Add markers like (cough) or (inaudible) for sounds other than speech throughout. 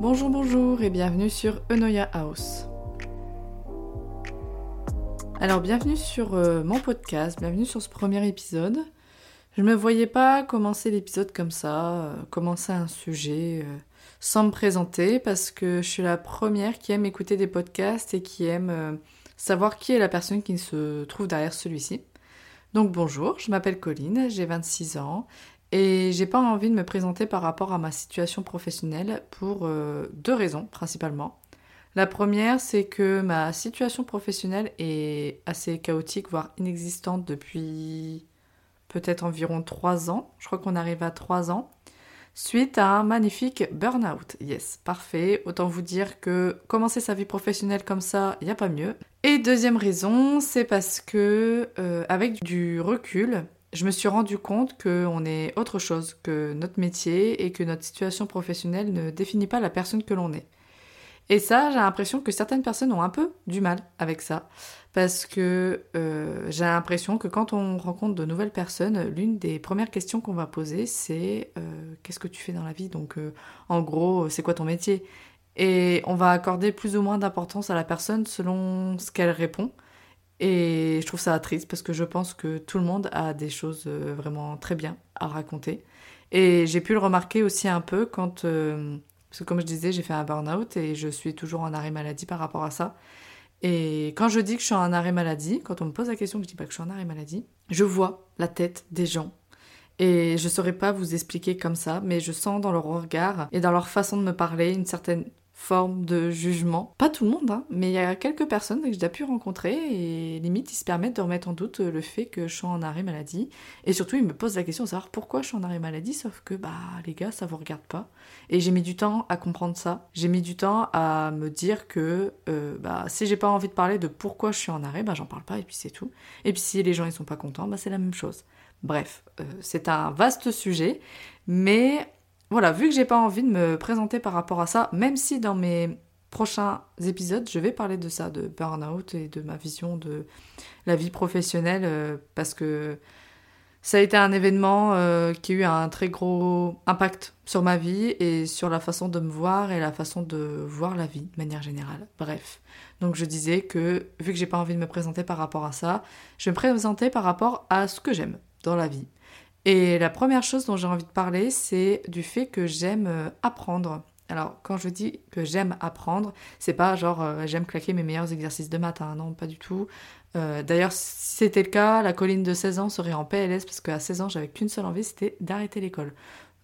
Bonjour, bonjour et bienvenue sur Enoya House. Alors, bienvenue sur euh, mon podcast, bienvenue sur ce premier épisode. Je ne me voyais pas commencer l'épisode comme ça, euh, commencer un sujet euh, sans me présenter parce que je suis la première qui aime écouter des podcasts et qui aime savoir qui est la personne qui se trouve derrière celui-ci. Donc bonjour, je m'appelle Colline, j'ai 26 ans et j'ai pas envie de me présenter par rapport à ma situation professionnelle pour euh, deux raisons principalement. La première, c'est que ma situation professionnelle est assez chaotique, voire inexistante depuis peut-être environ trois ans. Je crois qu'on arrive à trois ans. Suite à un magnifique burn-out. Yes, parfait. Autant vous dire que commencer sa vie professionnelle comme ça, il n'y a pas mieux. Et deuxième raison, c'est parce que euh, avec du recul, je me suis rendu compte qu'on est autre chose que notre métier et que notre situation professionnelle ne définit pas la personne que l'on est. Et ça, j'ai l'impression que certaines personnes ont un peu du mal avec ça. Parce que euh, j'ai l'impression que quand on rencontre de nouvelles personnes, l'une des premières questions qu'on va poser, c'est euh, qu'est-ce que tu fais dans la vie? Donc, euh, en gros, c'est quoi ton métier? Et on va accorder plus ou moins d'importance à la personne selon ce qu'elle répond. Et je trouve ça triste parce que je pense que tout le monde a des choses euh, vraiment très bien à raconter. Et j'ai pu le remarquer aussi un peu quand... Euh, parce que comme je disais, j'ai fait un burn-out et je suis toujours en arrêt maladie par rapport à ça. Et quand je dis que je suis en arrêt maladie, quand on me pose la question que je dis pas que je suis en arrêt maladie, je vois la tête des gens. Et je saurais pas vous expliquer comme ça, mais je sens dans leur regard et dans leur façon de me parler une certaine forme de jugement. Pas tout le monde, hein, mais il y a quelques personnes que j'ai pu rencontrer et limite ils se permettent de remettre en doute le fait que je suis en arrêt maladie. Et surtout ils me posent la question de savoir pourquoi je suis en arrêt maladie, sauf que bah les gars ça vous regarde pas. Et j'ai mis du temps à comprendre ça. J'ai mis du temps à me dire que euh, bah si j'ai pas envie de parler de pourquoi je suis en arrêt, bah j'en parle pas et puis c'est tout. Et puis si les gens ils sont pas contents, bah c'est la même chose. Bref, euh, c'est un vaste sujet, mais voilà, vu que j'ai pas envie de me présenter par rapport à ça, même si dans mes prochains épisodes, je vais parler de ça, de burn-out et de ma vision de la vie professionnelle, euh, parce que ça a été un événement euh, qui a eu un très gros impact sur ma vie et sur la façon de me voir et la façon de voir la vie de manière générale. Bref. Donc je disais que vu que j'ai pas envie de me présenter par rapport à ça, je me présenter par rapport à ce que j'aime dans la vie. Et la première chose dont j'ai envie de parler, c'est du fait que j'aime euh, apprendre. Alors, quand je dis que j'aime apprendre, c'est pas genre euh, j'aime claquer mes meilleurs exercices de maths, non, pas du tout. Euh, d'ailleurs, si c'était le cas, la colline de 16 ans serait en PLS parce qu'à 16 ans, j'avais qu'une seule envie, c'était d'arrêter l'école.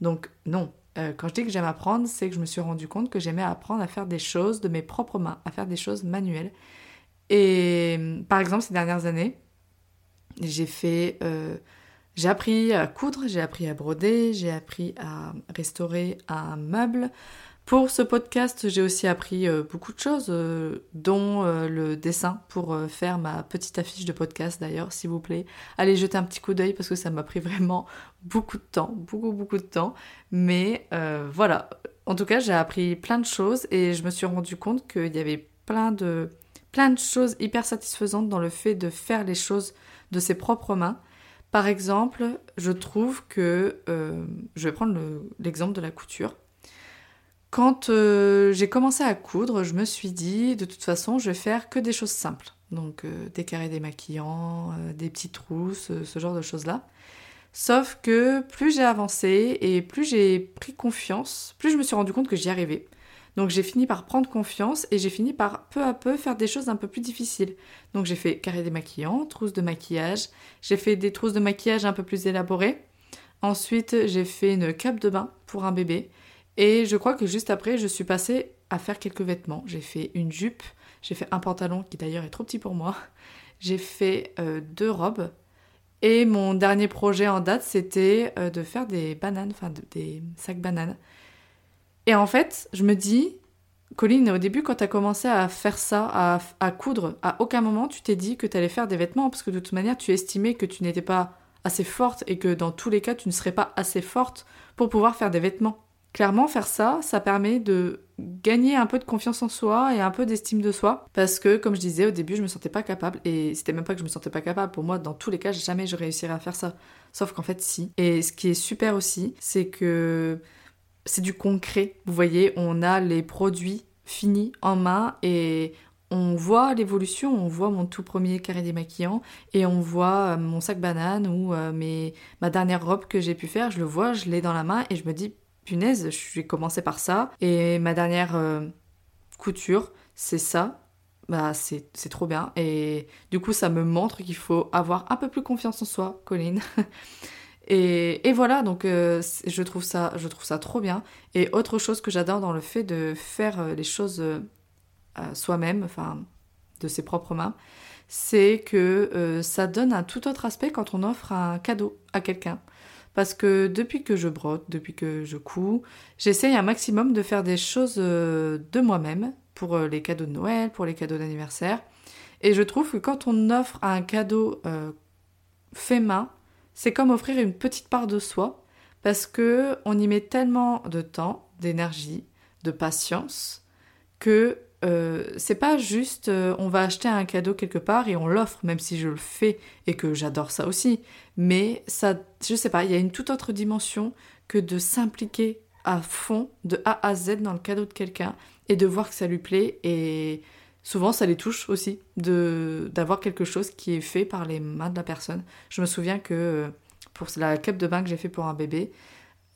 Donc, non. quand je dis que j'aime apprendre, c'est que je me suis rendu compte que j'aimais apprendre à faire des choses de mes propres mains, à faire des choses manuelles. Et par exemple, ces dernières années, j'ai fait j'ai appris à coudre, j'ai appris à broder, j'ai appris à restaurer un meuble. Pour ce podcast, j'ai aussi appris euh, beaucoup de choses, euh, dont euh, le dessin pour faire ma petite affiche de podcast d'ailleurs, s'il vous plaît. Allez jeter un petit coup d'œil parce que ça m'a pris (laughs) vraiment beaucoup de temps, beaucoup beaucoup de temps. Mais voilà, en tout cas, j'ai appris plein de choses et je me suis rendu compte qu'il y avait plein de, plein de choses hyper satisfaisantes dans le fait de faire les choses de ses propres mains. Par exemple, je trouve que, euh, je vais prendre l'exemple de la couture. Quand euh, j'ai commencé à coudre, je me suis dit, de toute façon, je vais faire que des choses simples. Donc euh, des carrés démaquillants, des petites trousses, ce genre de choses-là. Sauf que plus j'ai avancé et plus j'ai pris confiance, plus je me suis rendu compte que j'y arrivais. Donc j'ai fini par prendre confiance et j'ai fini par peu à peu faire des choses un peu plus difficiles. Donc j'ai fait carré démaquillant, trousses de maquillage, j'ai fait des trousses de maquillage un peu plus élaborées. Ensuite j'ai fait une cape de bain pour un bébé. Et je crois que juste après je suis passée à faire quelques vêtements. J'ai fait une jupe, j'ai fait un pantalon qui d'ailleurs est trop petit pour moi. J'ai fait euh, deux robes. Et mon dernier projet en date, c'était euh, de faire des bananes, enfin des sacs bananes. Et en fait, je me dis, Colline, au début, quand tu as commencé à faire ça, à, coudre, à aucun moment tu t'es dit que tu allais faire des vêtements, parce que de toute manière, tu estimais que tu n'étais pas assez forte et que dans tous les cas, tu ne serais pas assez forte pour pouvoir faire des vêtements. Clairement, faire ça, ça permet de gagner un peu de confiance en soi et un peu d'estime de soi. Parce que, comme je disais, au début, je me sentais pas capable. Et c'était même pas que je me sentais pas capable. Pour moi, dans tous les cas, jamais je réussirais à faire ça. Sauf qu'en fait, si. Et ce qui est super aussi, c'est que c'est du concret. Vous voyez, on a les produits finis en main et on voit l'évolution, on voit mon tout premier carré démaquillant et on voit euh, mon sac banane ou euh, mes, ma dernière robe que j'ai pu faire, je le vois, je l'ai dans la main et je me dis punaise, je vais commencer par ça et ma dernière euh, couture, c'est ça. Bah, c'est trop bien et du coup ça me montre qu'il faut avoir un peu plus confiance en soi, Colline. (laughs) Et, voilà, donc je, trouve ça, je trouve ça trop bien. Et autre chose que j'adore dans le fait de faire les choses soi-même, enfin de ses propres mains, c'est que euh, ça donne un tout autre aspect quand on offre un cadeau à quelqu'un. Parce que depuis que je brode, depuis que je couds, j'essaye un maximum de faire des choses euh, de moi-même pour euh, les cadeaux de Noël, pour les cadeaux d'anniversaire. Et je trouve que quand on offre un cadeau fait main, c'est comme offrir une petite part de soi parce que on y met tellement de temps, d'énergie, de patience que euh, c'est pas juste euh, on va acheter un cadeau quelque part et on l'offre, même si je le fais et que j'adore ça aussi. Mais ça, je sais pas, il y a une toute autre dimension que de s'impliquer à fond, de A à Z dans le cadeau de quelqu'un et de voir que ça lui plaît. Et souvent, ça les touche aussi de d'avoir quelque chose qui est fait par les mains de la personne. Je me souviens que euh, pour la cape de bain que j'ai fait pour un bébé,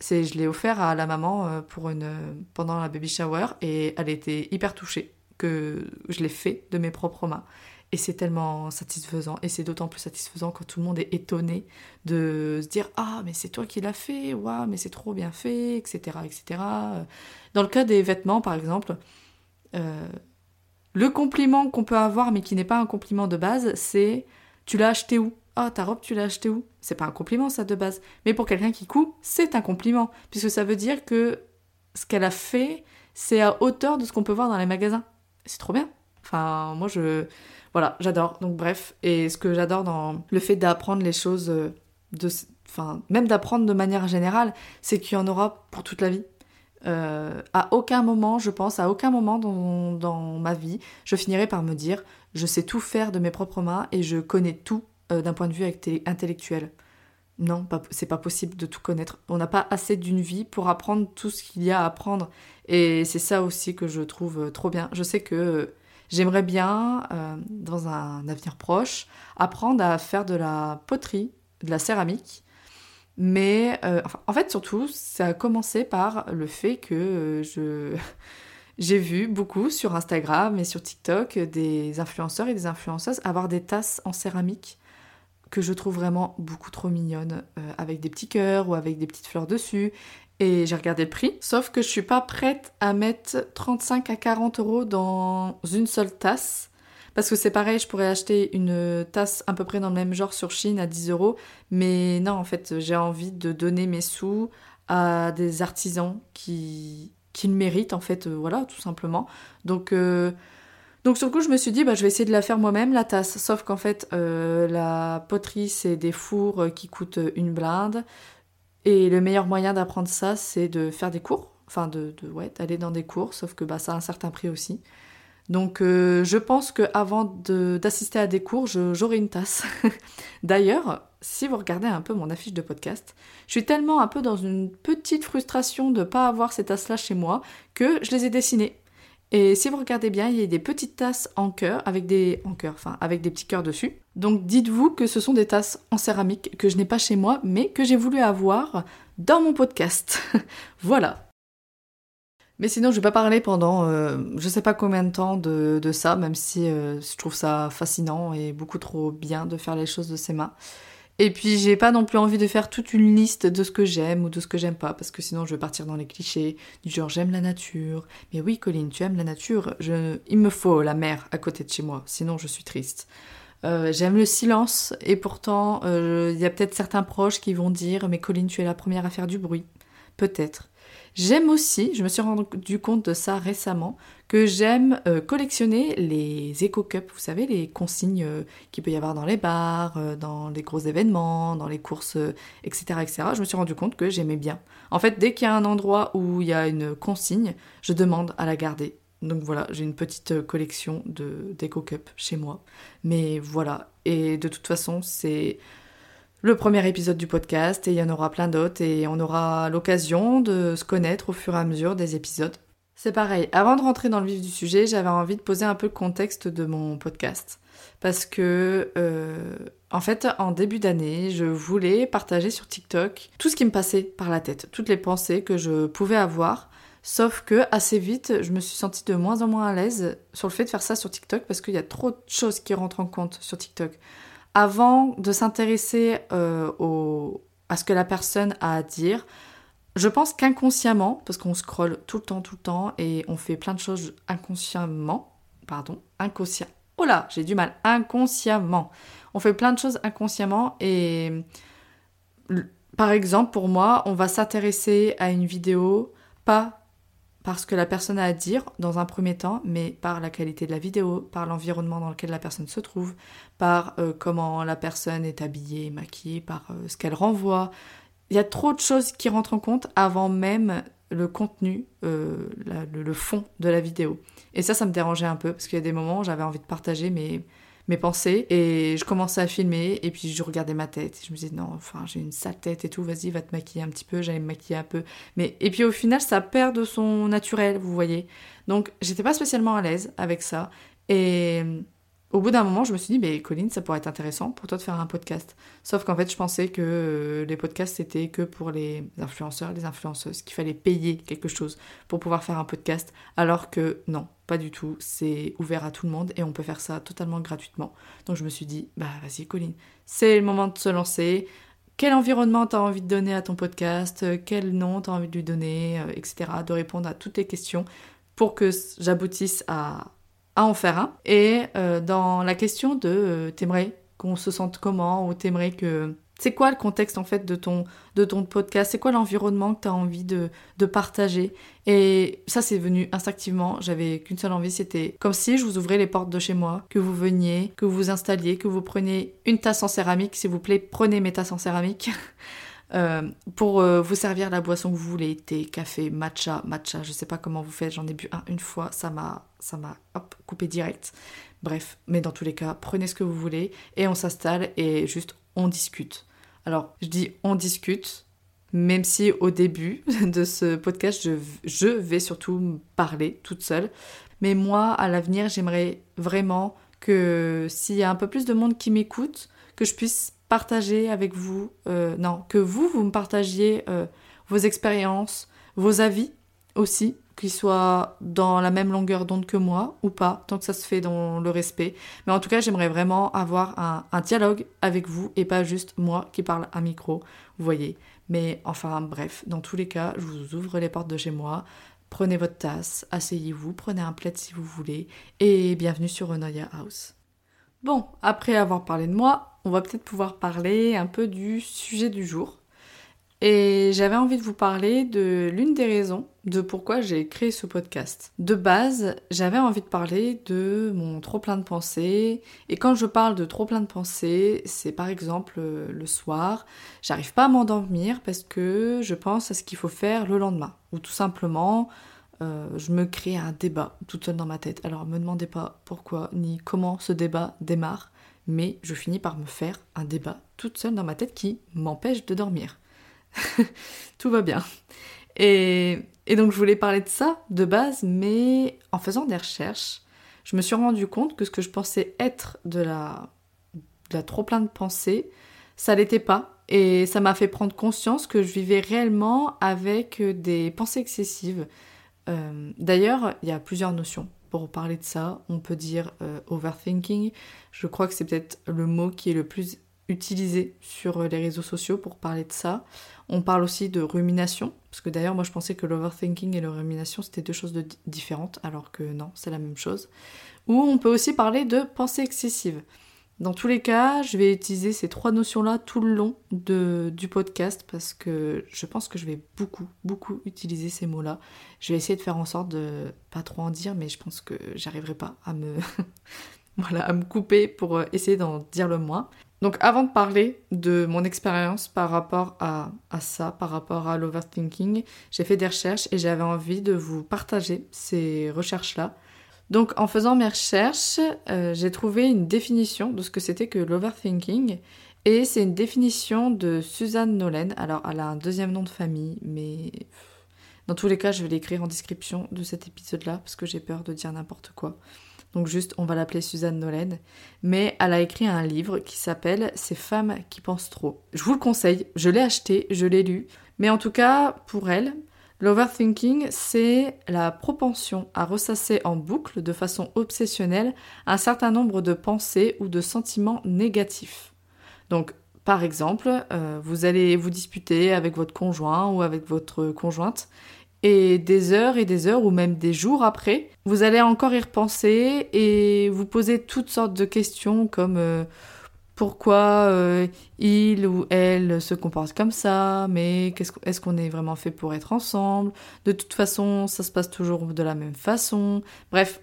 c'est je l'ai offert à la maman pour une pendant la baby shower et elle était hyper touchée que je l'ai fait de mes propres mains. Et c'est tellement satisfaisant. Et c'est d'autant plus satisfaisant quand tout le monde est étonné de se dire Ah, mais c'est toi qui l'as fait, waouh, mais c'est trop bien fait, etc., etc. Dans le cas des vêtements, par exemple, euh, le compliment qu'on peut avoir, mais qui n'est pas un compliment de base, c'est Tu l'as acheté où? Ah, ta robe, tu l'as acheté où? C'est pas un compliment, ça, de base. Mais pour quelqu'un qui coud, c'est un compliment. Puisque ça veut dire que ce qu'elle a fait, c'est à hauteur de ce qu'on peut voir dans les magasins c'est trop bien. Enfin, moi, je. Voilà, j'adore. Donc, bref. Et ce que j'adore dans le fait d'apprendre les choses, euh, de, enfin, même d'apprendre de manière générale, c'est qu'il y en aura pour toute la vie. Euh, à aucun moment, je pense, à aucun moment dans, ma vie, je finirai par me dire je sais tout faire de mes propres mains et je connais tout euh, d'un point de vue intellectuel. Non, c'est pas possible de tout connaître. On n'a pas assez d'une vie pour apprendre tout ce qu'il y a à apprendre. Et c'est ça aussi que je trouve euh, trop bien. Je sais que j'aimerais bien, dans un avenir proche, apprendre à faire de la poterie, de la céramique. Mais en fait, surtout, ça a commencé par le fait que je. (laughs) J'ai vu beaucoup sur Instagram et sur TikTok des influenceurs et des influenceuses avoir des tasses en céramique que je trouve vraiment beaucoup trop mignonne, euh, avec des petits cœurs ou avec des petites fleurs dessus. Et j'ai regardé le prix, sauf que je suis pas prête à mettre 35 à 40 euros dans une seule tasse. Parce que c'est pareil, je pourrais acheter une tasse à peu près dans le même genre sur Chine à 10 euros. Mais non, en fait, j'ai envie de donner mes sous à des artisans qui, qui le méritent, en fait, euh, voilà, tout simplement. Donc, euh, donc sur le coup, je me suis dit, bah, je vais essayer de la faire moi-même, la tasse. Sauf qu'en fait, euh, la poterie, c'est des fours euh, qui coûtent une blinde. Et le meilleur moyen d'apprendre ça, c'est de faire des cours. Enfin, de, de ouais, d'aller dans des cours, sauf que bah, ça a un certain prix aussi. Donc euh, je pense qu'avant d'assister à des cours, j'aurai une tasse. (laughs) D'ailleurs, si vous regardez un peu mon affiche de podcast, je suis tellement un peu dans une petite frustration de ne pas avoir ces tasses-là chez moi que je les ai dessinées. Et si vous regardez bien, il y a des petites tasses en cœur avec des en cœur, enfin avec des petits cœurs dessus. Donc dites-vous que ce sont des tasses en céramique que je n'ai pas chez moi, mais que j'ai voulu avoir dans mon podcast. (laughs) voilà. Mais sinon, je vais pas parler pendant euh, je sais pas combien de temps de, ça, même si euh, je trouve ça fascinant et beaucoup trop bien de faire les choses de ses mains. Et puis j'ai pas non plus envie de faire toute une liste de ce que j'aime ou de ce que j'aime pas, parce que sinon je vais partir dans les clichés, du genre j'aime la nature. Mais oui Colline, tu aimes la nature, il me faut la mer à côté de chez moi, sinon je suis triste. Euh, j'aime le silence, et pourtant euh, il y a peut-être certains proches qui vont dire mais Colline tu es la première à faire du bruit. Peut-être. J'aime aussi, je me suis rendu compte de ça récemment, que j'aime euh, collectionner les éco-cups, vous savez, les consignes euh, qu'il peut y avoir dans les bars, euh, dans les gros événements, dans les courses, etc., etc. Je me suis rendu compte que j'aimais bien. En fait, dès qu'il y a un endroit où il y a une consigne, je demande à la garder. Donc voilà, j'ai une petite collection d'éco-cups chez moi. Mais voilà, et de toute façon, c'est le premier épisode du podcast et il y en aura plein d'autres et on aura l'occasion de se connaître au fur et à mesure des épisodes. C'est pareil, avant de rentrer dans le vif du sujet, j'avais envie de poser un peu le contexte de mon podcast. Parce que, euh, en fait, en début d'année, je voulais partager sur TikTok tout ce qui me passait par la tête, toutes les pensées que je pouvais avoir. Sauf que assez vite, je me suis sentie de moins en moins à l'aise sur le fait de faire ça sur TikTok parce qu'il y a trop de choses qui rentrent en compte sur TikTok avant de s'intéresser euh, à ce que la personne a à dire, je pense qu'inconsciemment, parce qu'on scrolle tout le temps, tout le temps, et on fait plein de choses inconsciemment, pardon, inconscient. Oh là, j'ai du mal, inconsciemment. On fait plein de choses inconsciemment et par exemple, pour moi, on va s'intéresser à une vidéo pas parce que la personne a à dire dans un premier temps, mais par la qualité de la vidéo, par l'environnement dans lequel la personne se trouve, par euh, comment la personne est habillée, maquillée, par euh, ce qu'elle renvoie. Il y a trop de choses qui rentrent en compte avant même le contenu, euh, le, fond de la vidéo. Et ça, ça me dérangeait un peu, parce qu'il y a des moments où j'avais envie de partager mes, mes pensées et je commençais à filmer et puis je regardais ma tête. Je me disais non, enfin j'ai une sale tête et tout, vas-y va te maquiller un petit peu, j'allais me maquiller un peu. Mais et puis au final ça perd de son naturel, vous voyez. Donc j'étais pas spécialement à l'aise avec ça et au bout d'un moment, je me suis dit, mais Colline, ça pourrait être intéressant pour toi de faire un podcast. Sauf qu'en fait, je pensais que euh, les podcasts, c'était que pour les influenceurs, les influenceuses, qu'il fallait payer quelque chose pour pouvoir faire un podcast. Alors que non, pas du tout. C'est ouvert à tout le monde et on peut faire ça totalement gratuitement. Donc je me suis dit, bah vas-y, Colline, c'est le moment de se lancer. Quel environnement t'as envie de donner à ton podcast? Quel nom t'as envie de lui donner? Euh, Etc. De répondre à toutes les questions pour que j'aboutisse à à en faire un. Et euh, dans la question de euh, t'aimerais qu'on se sente comment ou t'aimerais que... C'est quoi le contexte en fait de ton, de ton podcast? C'est quoi l'environnement que tu as envie de, de partager? Et ça c'est venu instinctivement, j'avais qu'une seule envie, c'était comme si je vous ouvrais les portes de chez moi, que vous veniez, que vous vous installiez, que vous preniez une tasse en céramique, s'il vous plaît, prenez mes tasses en céramique. (laughs) Euh, pour euh, vous servir la boisson que vous voulez, thé, café, matcha, matcha, je sais pas comment vous faites, j'en ai bu un une fois, ça m'a, ça m'a, coupé direct. Bref, mais dans tous les cas, prenez ce que vous voulez et on s'installe et juste on discute. Alors, je dis on discute, même si au début (laughs) de ce podcast, je, je vais surtout parler toute seule. Mais moi, à l'avenir, j'aimerais vraiment que s'il y a un peu plus de monde qui m'écoute, que je puisse partager avec vous, euh, non, que vous, vous me partagiez euh, vos expériences, vos avis aussi, qu'ils soient dans la même longueur d'onde que moi ou pas, tant que ça se fait dans le respect. Mais en tout cas, j'aimerais vraiment avoir un, dialogue avec vous et pas juste moi qui parle à micro, vous voyez. Mais enfin, bref, dans tous les cas, je vous ouvre les portes de chez moi. Prenez votre tasse, asseyez-vous, prenez un plaid si vous voulez, et bienvenue sur Onoya House. Bon, après avoir parlé de moi, on va peut-être pouvoir parler un peu du sujet du jour. Et j'avais envie de vous parler de l'une des raisons de pourquoi j'ai créé ce podcast. De base, j'avais envie de parler de mon trop plein de pensées. Et quand je parle de trop plein de pensées, c'est par exemple euh, le soir, j'arrive pas à m'endormir parce que je pense à ce qu'il faut faire le lendemain. Ou tout simplement, euh, je me crée un débat toute seule dans ma tête. Alors me demandez pas pourquoi ni comment ce débat démarre mais je finis par me faire un débat toute seule dans ma tête qui m'empêche de dormir. (laughs) Tout va bien. Et, donc je voulais parler de ça de base, mais en faisant des recherches, je me suis rendu compte que ce que je pensais être de la, trop plein de pensées, ça l'était pas. Et ça m'a fait prendre conscience que je vivais réellement avec des pensées excessives. Euh, d'ailleurs, il y a plusieurs notions pour parler de ça. On peut dire euh, overthinking. Je crois que c'est peut-être le mot qui est le plus utilisé sur euh, les réseaux sociaux pour parler de ça. On parle aussi de rumination, parce que d'ailleurs moi je pensais que l'overthinking et la rumination c'était deux choses différentes, alors que non, c'est la même chose. Ou on peut aussi parler de pensée excessive. Dans tous les cas, je vais utiliser ces trois notions-là tout le long du podcast parce que je pense que je vais beaucoup, beaucoup utiliser ces mots-là. Je vais essayer de faire en sorte de pas trop en dire, mais je pense que j'arriverai pas à me, (laughs) voilà, à me couper pour essayer d'en dire le moins. Donc avant de parler de mon expérience par rapport à ça, par rapport à l'overthinking, j'ai fait des recherches et j'avais envie de vous partager ces recherches-là donc en faisant mes recherches, euh, j'ai trouvé une définition de ce que c'était que l'overthinking Et c'est une définition de Suzanne Nolen. Alors, elle a un deuxième nom de famille, mais dans tous les cas, je vais l'écrire en description de cet épisode-là, parce que j'ai peur de dire n'importe quoi. Donc juste, on va l'appeler Suzanne Nolen. Mais elle a écrit un livre qui s'appelle Ces femmes qui pensent trop. Je vous le conseille, je l'ai acheté, je l'ai lu. Mais en tout cas, pour elle, l'overthinking, c'est la propension à ressasser en boucle, de façon obsessionnelle, un certain nombre de pensées ou de sentiments négatifs. Donc, par exemple, euh, vous allez vous disputer avec votre conjoint ou avec votre conjointe, et des heures et des heures ou même des jours après, vous allez encore y repenser et vous poser toutes sortes de questions comme euh, pourquoi euh, il ou elle se comporte comme ça, mais est-ce qu'on est vraiment fait pour être ensemble? De toute façon, ça se passe toujours de la même façon. Bref,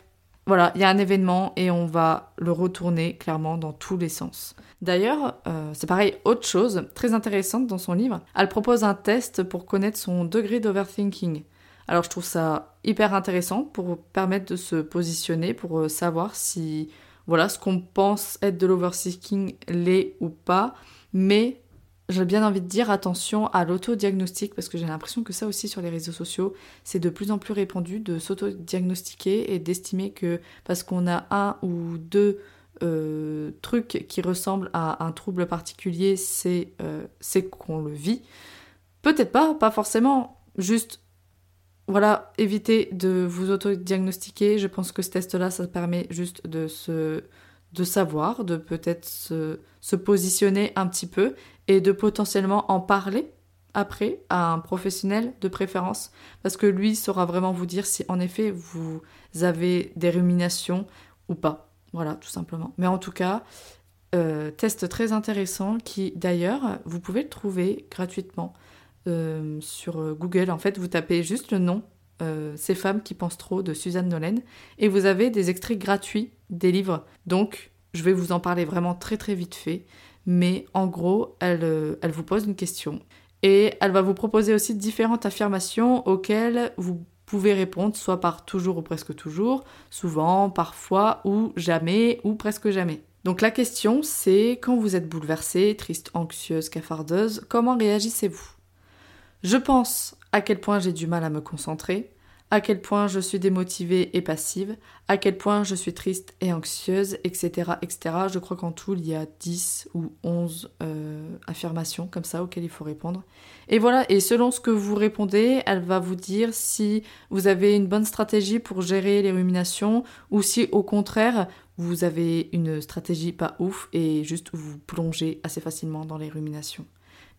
voilà, il y a un événement et on va le retourner clairement dans tous les sens. D'ailleurs, euh, c'est pareil, autre chose très intéressante dans son livre, elle propose un test pour connaître son degré d'overthinking. Alors je trouve ça hyper intéressant pour permettre de se positionner, pour euh, savoir si voilà ce qu'on pense être de l'overthinking l'est ou pas, mais j'ai bien envie de dire attention à l'autodiagnostic parce que j'ai l'impression que ça aussi sur les réseaux sociaux, c'est de plus en plus répandu de s'autodiagnostiquer et d'estimer que parce qu'on a un ou deux euh, trucs qui ressemblent à un trouble particulier, euh, c'est qu'on le vit. Peut-être pas, pas forcément, juste voilà, évitez de vous autodiagnostiquer. Je pense que ce test-là, ça permet juste de se savoir, de peut-être se, se, positionner un petit peu et de potentiellement en parler après à un professionnel de préférence parce que lui saura vraiment vous dire si en effet vous avez des ruminations ou pas. Voilà, tout simplement. Mais en tout cas, euh, test très intéressant qui d'ailleurs vous pouvez le trouver gratuitement euh, sur Google. En fait, vous tapez juste le nom euh, Ces femmes qui pensent trop de Suzanne Nolen et vous avez des extraits gratuits des livres. Donc, je vais vous en parler vraiment très très vite fait. Mais en gros, elle, euh, elle vous pose une question et elle va vous proposer aussi différentes affirmations auxquelles vous pouvez répondre soit par toujours ou presque toujours, souvent, parfois ou jamais ou presque jamais. Donc la question c'est quand vous êtes bouleversée, triste, anxieuse, cafardeuse, comment réagissez-vous? Je pense à quel point j'ai du mal à me concentrer, à quel point je suis démotivée et passive, à quel point je suis triste et anxieuse, etc. Je crois qu'en tout, il y a 10 ou 11 euh, affirmations comme ça auxquelles il faut répondre. Et voilà, et selon ce que vous répondez, elle va vous dire si vous avez une bonne stratégie pour gérer les ruminations ou si au contraire, vous avez une stratégie pas ouf et juste vous plongez assez facilement dans les ruminations.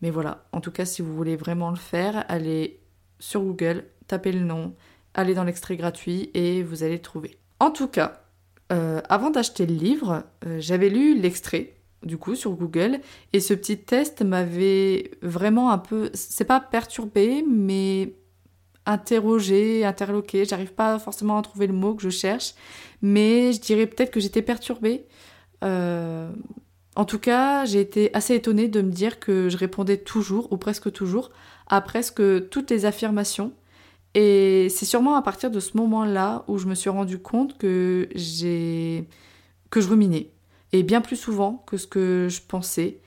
Mais voilà, en tout cas, si vous voulez vraiment le faire, allez sur Google, tapez le nom, allez dans l'extrait gratuit et vous allez le trouver. En tout cas, euh, avant d'acheter le livre, euh, j'avais lu l'extrait du coup sur Google et ce petit test m'avait vraiment un peu, c'est pas perturbé, mais interrogé, interloqué. J'arrive pas forcément à trouver le mot que je cherche, mais je dirais peut-être que j'étais perturbée. Euh, en tout cas, j'ai été assez étonnée de me dire que je répondais toujours, ou presque toujours, à presque toutes les affirmations. Et c'est sûrement à partir de ce moment-là où je me suis rendu compte que j'ai que je ruminais et bien plus souvent que ce que je pensais.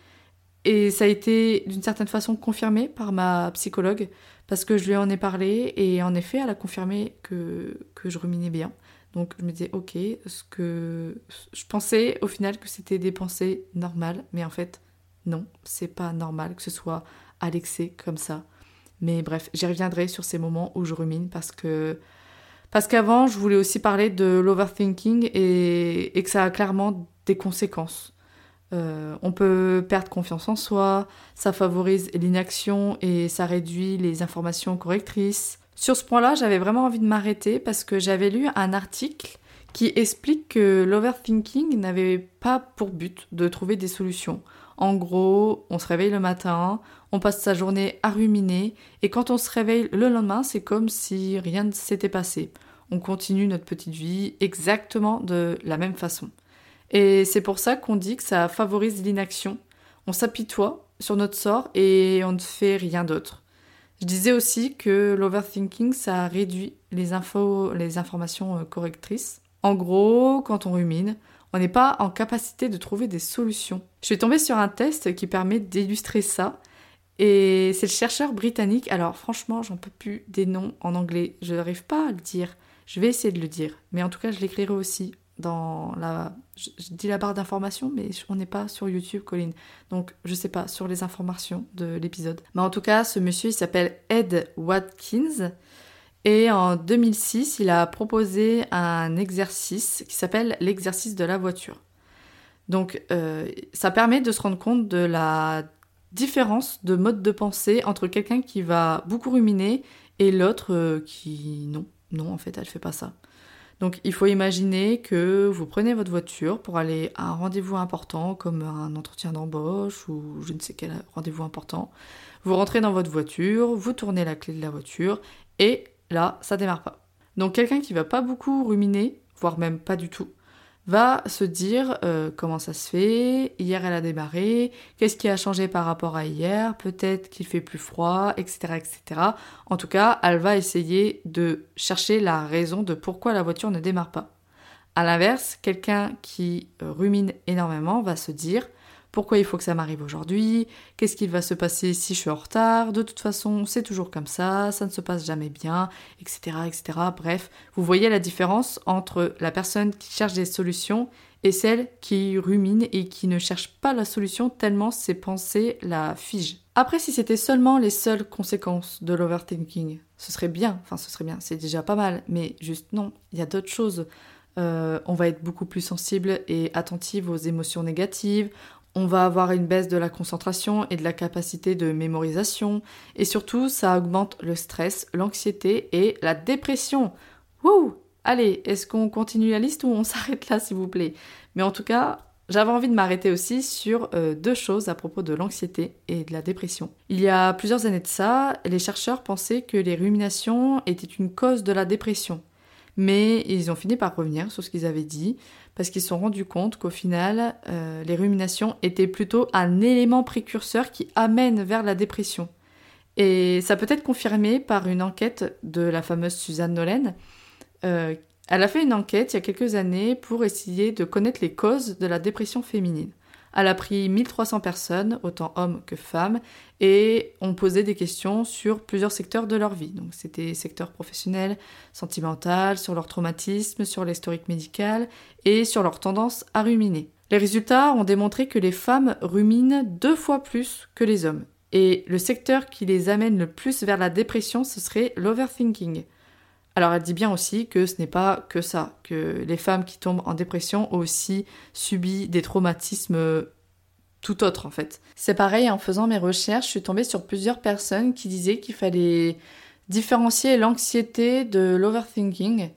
Et ça a été d'une certaine façon confirmé par ma psychologue parce que je lui en ai parlé et en effet elle a confirmé que, que je ruminais bien. Donc je me disais ok, ce que je pensais au final que c'était des pensées normales, mais en fait non, c'est pas normal que ce soit à l'excès comme ça. Mais bref, j'y reviendrai sur ces moments où je rumine parce que parce qu'avant, je voulais aussi parler de l'overthinking et, et, que ça a clairement des conséquences. Euh, on peut perdre confiance en soi, ça favorise l'inaction et ça réduit les informations correctrices. Sur ce point-là, j'avais vraiment envie de m'arrêter parce que j'avais lu un article qui explique que l'overthinking n'avait pas pour but de trouver des solutions. En gros, on se réveille le matin, on passe sa journée à ruminer, et quand on se réveille le lendemain, c'est comme si rien ne s'était passé. On continue notre petite vie exactement de la même façon. Et c'est pour ça qu'on dit que ça favorise l'inaction. On s'apitoie sur notre sort et on ne fait rien d'autre. Je disais aussi que l'overthinking, ça réduit les infos, les informations euh, correctrices. En gros, quand on rumine, On n'est pas en capacité de trouver des solutions. Je suis tombée sur un test qui permet d'illustrer ça. Et c'est le chercheur britannique. Alors franchement, j'en peux plus des noms en anglais. Je n'arrive pas à le dire. Je vais essayer de le dire. Mais en tout cas, je l'écrirai aussi dans la. Je, dis la barre d'informations, mais on n'est pas sur YouTube, Colline. Donc, je sais pas, sur les informations de l'épisode. Mais en tout cas, ce monsieur, il s'appelle Ed Watkins. Et en 2006, il a proposé un exercice qui s'appelle l'exercice de la voiture. Donc, euh, ça permet de se rendre compte de la différence de mode de pensée entre quelqu'un qui va beaucoup ruminer et l'autre euh, qui non, non en fait elle fait pas ça. Donc il faut imaginer que vous prenez votre voiture pour aller à un rendez-vous important comme un entretien d'embauche ou je ne sais quel rendez-vous important. Vous rentrez dans votre voiture, vous tournez la clé de la voiture et là ça démarre pas. Donc quelqu'un qui va pas beaucoup ruminer, voire même pas du tout, va se dire euh, comment ça se fait, hier elle a démarré, qu'est-ce qui a changé par rapport à hier, peut-être qu'il fait plus froid, etc., etc. En tout cas, elle va essayer de chercher la raison de pourquoi la voiture ne démarre pas. À l'inverse, quelqu'un qui rumine énormément va se dire pourquoi il faut que ça m'arrive aujourd'hui, qu'est-ce qu'il va se passer si je suis en retard, de toute façon c'est toujours comme ça, ça ne se passe jamais bien, etc. etc. Bref, vous voyez la différence entre la personne qui cherche des solutions et celle qui rumine et qui ne cherche pas la solution tellement ses pensées la figent. Après, si c'était seulement les seules conséquences de l'overthinking, ce serait bien, enfin ce serait bien, c'est déjà pas mal, mais juste non, il y a d'autres choses. Euh, on va être beaucoup plus sensible et attentive aux émotions négatives, on va avoir une baisse de la concentration et de la capacité de mémorisation. Et surtout, ça augmente le stress, l'anxiété et la dépression. Wouh Allez, est-ce qu'on continue la liste ou on (laughs) s'arrête là, s'il vous plaît? Mais en tout cas, j'avais envie de m'arrêter aussi sur euh, deux choses à propos de l'anxiété et de la dépression. Il y a plusieurs années de ça, les chercheurs pensaient que les ruminations étaient une cause de la dépression. Mais ils ont fini par revenir sur ce qu'ils avaient dit, parce qu'ils se sont rendus compte qu'au final, euh, les ruminations étaient plutôt un élément précurseur qui amène vers la dépression. Et ça peut être confirmé par une enquête de la fameuse Suzanne Nolen. Euh, elle a fait une enquête il y a quelques années pour essayer de connaître les causes de la dépression féminine. Elle a pris 1300 personnes, autant hommes que femmes, et on posait des questions sur plusieurs secteurs de leur vie. Donc c'était secteur professionnel, sentimental, sur leur traumatisme, sur l'historique médical et sur leur tendance à ruminer. Les résultats ont démontré que les femmes ruminent deux fois plus que les hommes. Et le secteur qui les amène le plus vers la dépression, ce serait l'overthinking. Alors elle dit bien aussi que ce n'est pas que ça, que les femmes qui tombent en dépression ont aussi subi des traumatismes tout autres en fait. C'est pareil, en faisant mes recherches, je suis tombée sur plusieurs personnes qui disaient qu'il fallait différencier l'anxiété de l'overthinking.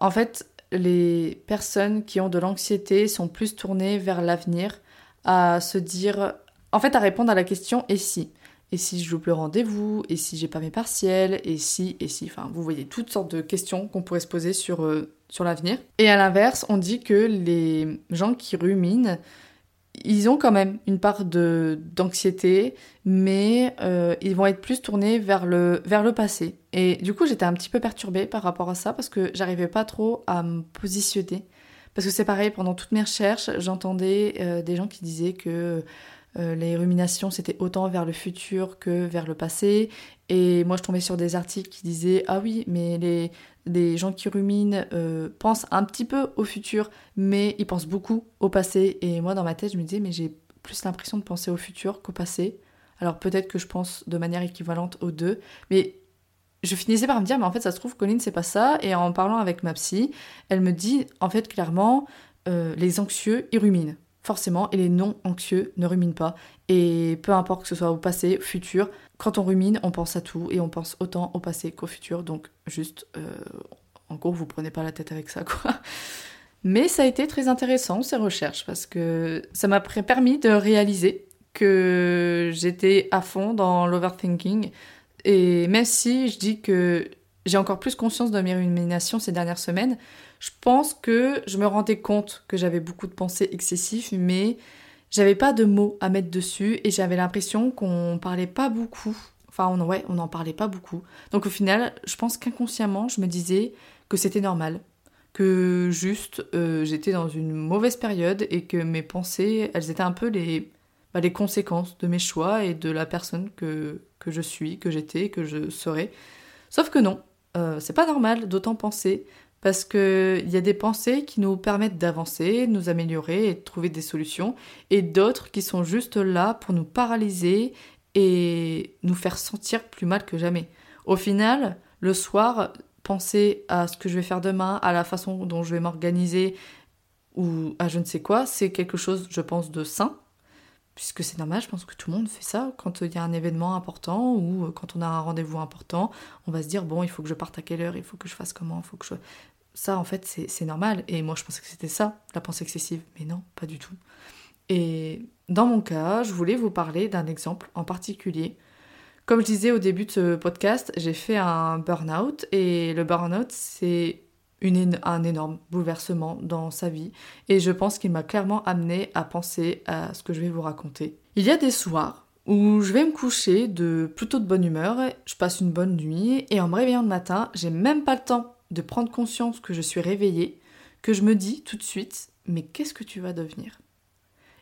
En fait, les personnes qui ont de l'anxiété sont plus tournées vers l'avenir, à se dire, en fait, à répondre à la question et si? Et si je loupe le rendez-vous, et si j'ai pas mes partiels, et si, et si, enfin, vous voyez toutes sortes de questions qu'on pourrait se poser sur, euh, sur l'avenir. Et à l'inverse, on dit que les gens qui ruminent, ils ont quand même une part de d'anxiété, mais euh, ils vont être plus tournés vers le, vers le passé. Et du coup, j'étais un petit peu perturbée par rapport à ça, parce que j'arrivais pas trop à me positionner. Parce que c'est pareil, pendant toutes mes recherches, j'entendais euh, des gens qui disaient que euh, les ruminations, c'était autant vers le futur que vers le passé. Et moi, je tombais sur des articles qui disaient Ah oui, mais les, gens qui ruminent euh, pensent un petit peu au futur, mais ils pensent beaucoup au passé. Et moi, dans ma tête, je me disais Mais j'ai plus l'impression de penser au futur qu'au passé. Alors peut-être que je pense de manière équivalente aux deux, mais je finissais par me dire, mais en fait, ça se trouve, Colline, c'est pas ça. Et en parlant avec ma psy, elle me dit, en fait, clairement, euh, les anxieux, ils ruminent forcément, et les non anxieux ne ruminent pas. Et peu importe que ce soit au passé, au futur, quand on rumine, on pense à tout et on pense autant au passé qu'au futur. Donc juste, euh, en gros, vous prenez pas la tête avec ça, (laughs) quoi. Mais ça a été très intéressant ces recherches parce que ça m'a permis de réaliser que j'étais à fond dans l'overthinking. Et même si je dis que j'ai encore plus conscience de mes ruminations ces dernières semaines, je pense que je me rendais compte que j'avais beaucoup de pensées excessives, mais j'avais pas de mots à mettre dessus et j'avais l'impression qu'on parlait pas beaucoup. Enfin, ouais, on n'en parlait pas beaucoup. Donc au final, je pense qu'inconsciemment, je me disais que c'était normal, que juste euh, j'étais dans une mauvaise période et que mes pensées, elles étaient un peu les, bah, les conséquences de mes choix et de la personne que, que je suis, que j'étais, que je serai. Sauf que non, euh, c'est pas normal d'autant penser parce qu'il y a des pensées qui nous permettent d'avancer, de nous améliorer et de trouver des solutions, et d'autres qui sont juste là pour nous paralyser et nous faire sentir plus mal que jamais. Au final, le soir, penser à ce que je vais faire demain, à la façon dont je vais m'organiser ou à je ne sais quoi, c'est quelque chose, je pense, de sain. Puisque c'est normal, je pense que tout le monde fait ça quand il y a un événement important ou quand on a un rendez-vous important, on va se dire bon, il faut que je parte à quelle heure, il faut que je fasse comment, il faut que je ça, en fait, c'est normal. Et moi, je pensais que c'était ça, la pensée excessive. Mais non, pas du tout. Et dans mon cas, je voulais vous parler d'un exemple en particulier. Comme je disais au début de ce podcast, j'ai fait un burn-out. Et le burn-out, c'est un énorme bouleversement dans sa vie. Et je pense qu'il m'a clairement amené à penser à ce que je vais vous raconter. Il y a des soirs où je vais me coucher de plutôt de bonne humeur, je passe une bonne nuit, et en me réveillant le matin, j'ai même pas le temps de prendre conscience que je suis réveillée, que je me dis tout de suite, mais qu'est-ce que tu vas devenir?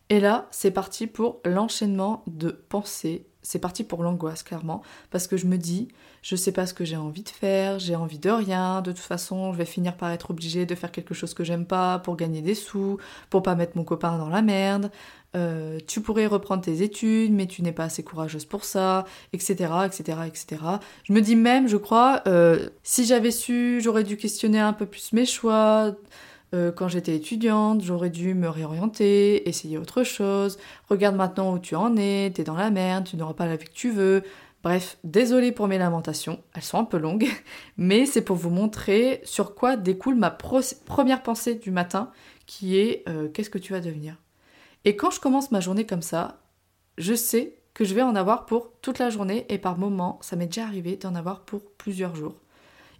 Et là, c'est parti pour l'enchaînement de pensées, c'est parti pour l'angoisse, clairement, parce que je me dis, je sais pas ce que j'ai envie de faire, j'ai envie de rien, de toute façon, je vais finir par être obligée de faire quelque chose que j'aime pas pour gagner des sous, pour pas mettre mon copain dans la merde, euh, tu pourrais reprendre tes études, mais tu n'es pas assez courageuse pour ça, etc., etc., etc. Je me dis même, je crois, euh, si j'avais su, j'aurais dû questionner un peu plus mes choix. Euh, quand j'étais étudiante, j'aurais dû me réorienter, essayer autre chose. Regarde maintenant où tu en es, t'es dans la merde, tu n'auras pas la vie que tu veux. Bref, désolée pour mes lamentations, elles sont un peu longues, (laughs) mais c'est pour vous montrer sur quoi découle ma première pensée du matin, qui est qu'est-ce que tu vas devenir? Et quand je commence ma journée comme ça, je sais que je vais en avoir pour toute la journée et par moment, ça m'est déjà arrivé d'en avoir pour plusieurs jours.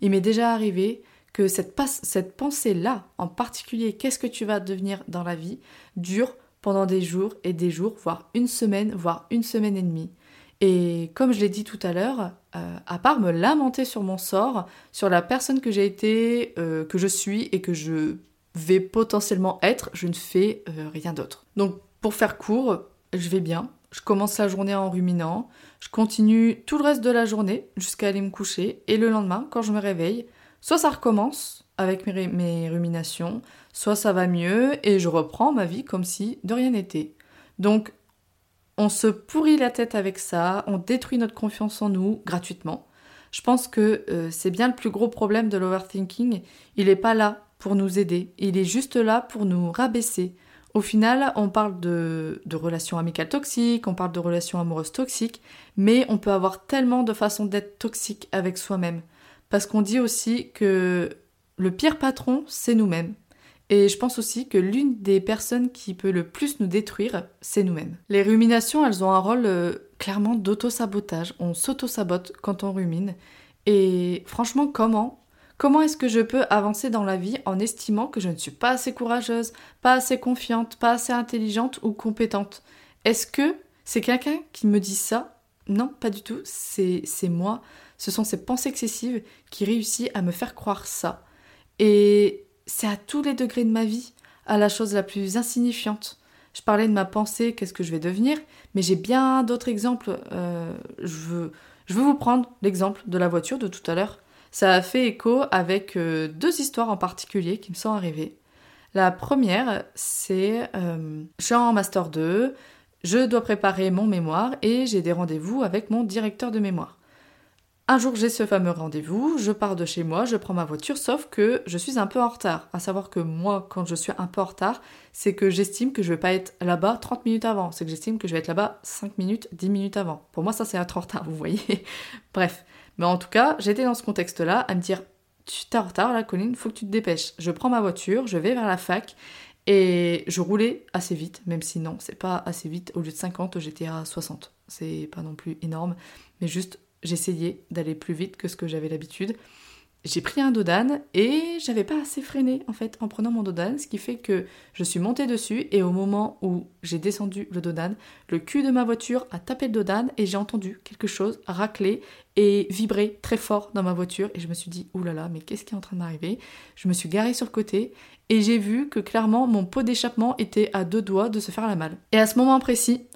Il m'est déjà arrivé que cette, pensée-là, en particulier, qu'est-ce que tu vas devenir dans la vie, dure pendant des jours et des jours, voire une semaine, voire une semaine et demie. Et comme je l'ai dit tout à l'heure, euh, à part me lamenter sur mon sort, sur la personne que j'ai été, euh, que je suis et que je vais potentiellement être, je ne fais euh, rien d'autre. Donc pour faire court, je vais bien. Je commence la journée en ruminant, je continue tout le reste de la journée jusqu'à aller me coucher, et le lendemain, quand je me réveille, soit ça recommence avec mes, ruminations, soit ça va mieux et je reprends ma vie comme si de rien n'était. Donc on se pourrit la tête avec ça, on détruit notre confiance en nous gratuitement. Je pense que euh, c'est bien le plus gros problème de l'overthinking. Il n'est pas là pour nous aider. Il est juste là pour nous rabaisser. Au final, on parle de, relations amicales toxiques, on parle de relations amoureuses toxiques, mais on peut avoir tellement de façons d'être toxique avec soi-même. Parce qu'on dit aussi que le pire patron, c'est nous-mêmes. Et je pense aussi que l'une des personnes qui peut le plus nous détruire, c'est nous-mêmes. Les ruminations, elles ont un rôle euh, clairement d'auto-sabotage. On s'auto-sabote quand on rumine. Et franchement, comment Comment est-ce que je peux avancer dans la vie en estimant que je ne suis pas assez courageuse, pas assez confiante, pas assez intelligente ou compétente? Est-ce que c'est quelqu'un qui me dit ça? Non, pas du tout. C'est moi. Ce sont ces pensées excessives qui réussissent à me faire croire ça. Et c'est à tous les degrés de ma vie, à la chose la plus insignifiante. Je parlais de ma pensée, qu'est-ce que je vais devenir, mais j'ai bien d'autres exemples. Euh, je, veux, je veux vous prendre l'exemple de la voiture de tout à l'heure ça a fait écho avec euh, deux histoires en particulier qui me sont arrivées. La première, c'est euh, je suis en master 2, je dois préparer mon mémoire et j'ai des rendez-vous avec mon directeur de mémoire. Un jour, j'ai ce fameux rendez-vous, je pars de chez moi, je prends ma voiture, sauf que je suis un peu en retard. À savoir que moi, quand je suis un peu en retard, c'est que j'estime que je vais pas être là-bas 30 minutes avant. C'est que j'estime que je vais être là-bas 5 minutes, 10 minutes avant. Pour moi, ça, c'est être en retard, vous voyez. (laughs) Bref. Mais en tout cas, j'étais dans ce contexte-là à me dire Tu t'es en retard là, Colline, faut que tu te dépêches. Je prends ma voiture, je vais vers la fac et je roulais assez vite, même si non, c'est pas assez vite. Au lieu de 50, j'étais à 60. C'est pas non plus énorme, mais juste j'essayais d'aller plus vite que ce que j'avais l'habitude. J'ai pris un dodane et j'avais pas assez freiné en fait en prenant mon dodane, ce qui fait que je suis montée dessus et au moment où j'ai descendu le dodane, le cul de ma voiture a tapé le dodane et j'ai entendu quelque chose racler et vibrer très fort dans ma voiture et je me suis dit oulala mais qu'est-ce qui est en train de m'arriver Je me suis garée sur le côté et j'ai vu que clairement mon pot d'échappement était à deux doigts de se faire la malle. Et à ce moment précis,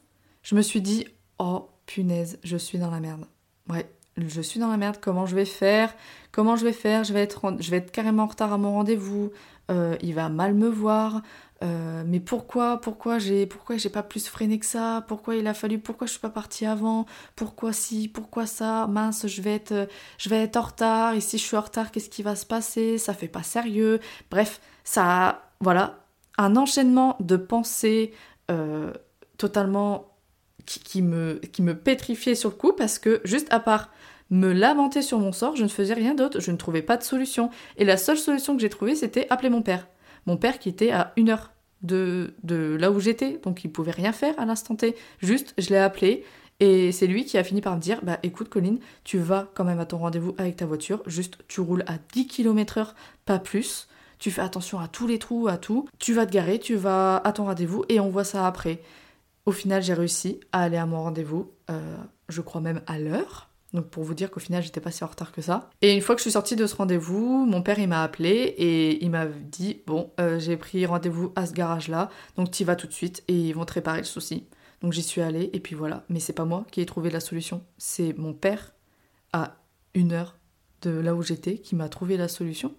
je me suis dit oh punaise, je suis dans la merde. Ouais, je suis dans la merde, comment je vais faire Comment je vais faire je vais, être carrément en retard à mon rendez-vous, euh, il va mal me voir, euh, mais pourquoi pourquoi j'ai pourquoi j'ai pas plus freiné que ça Pourquoi il a fallu Pourquoi je suis pas partie avant Pourquoi si Pourquoi ça Mince, je vais être je vais être en retard. Et si je suis en retard, qu'est-ce qui va se passer Ça fait pas sérieux. Bref, ça voilà un enchaînement de pensées euh, totalement qui, me, qui me pétrifiait sur le coup parce que juste à part me lamenter sur mon sort, je ne faisais rien d'autre, je ne trouvais pas de solution. Et la seule solution que j'ai trouvée, c'était appeler mon père. Mon père qui était à une heure de, de là où j'étais, donc il pouvait rien faire à l'instant T. Juste, je l'ai appelé et c'est lui qui a fini par me dire Bah écoute, Colline, tu vas quand même à ton rendez-vous avec ta voiture, juste tu roules à 10 km/h, pas plus. Tu fais attention à tous les trous, à tout. Tu vas te garer, tu vas à ton rendez-vous et on voit ça après. Au final, j'ai réussi à aller à mon rendez-vous, euh, je crois même à l'heure. Donc pour vous dire qu'au final, j'étais pas si en retard que ça. Et une fois que je suis sortie de ce rendez-vous, mon père il m'a appelé et il m'a dit bon, euh, j'ai pris rendez-vous à ce garage-là, donc tu vas tout de suite et ils vont te réparer le souci. Donc j'y suis allée et puis voilà. Mais c'est pas moi qui ai trouvé la solution, c'est mon père à une heure de là où j'étais qui m'a trouvé la solution.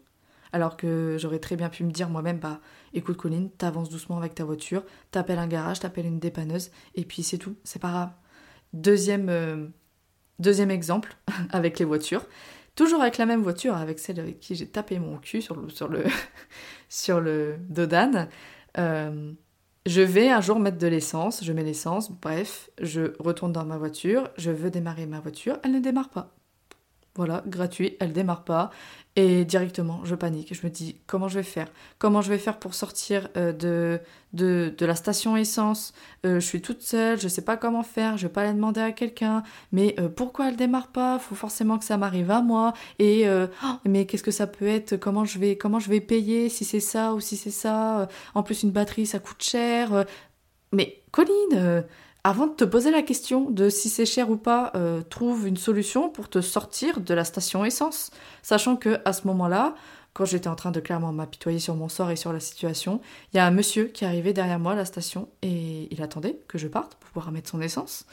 Alors que j'aurais très bien pu me dire moi-même, bah écoute Colline, t'avances doucement avec ta voiture, t'appelles un garage, t'appelles une dépanneuse, et puis c'est tout, c'est pas grave. Deuxième, euh, deuxième exemple (laughs) avec les voitures. Toujours avec la même voiture, avec celle avec qui j'ai tapé mon cul sur le, sur (laughs) Dodane. Euh, je vais un jour mettre de l'essence, je mets l'essence, bref, je retourne dans ma voiture, je veux démarrer ma voiture, elle ne démarre pas. Voilà, gratuit, elle démarre pas. Et directement, je panique. Je me dis, comment je vais faire? Comment je vais faire pour sortir euh, de, de, la station essence? Euh, Je suis toute seule, je sais pas comment faire, je vais pas aller demander à quelqu'un. Mais euh, pourquoi elle démarre pas? Faut forcément que ça m'arrive à moi. Et oh, mais qu'est-ce que ça peut être? Comment je vais comment je vais payer si c'est ça ou si c'est ça? En plus, une batterie, ça coûte cher. Mais Colline avant de te poser la question de si c'est cher ou pas, euh, trouve une solution pour te sortir de la station essence. Sachant que à ce moment-là, quand j'étais en train de clairement m'apitoyer sur mon sort et sur la situation, il y a un monsieur qui arrivait derrière moi à la station et il attendait que je parte pour pouvoir mettre son essence.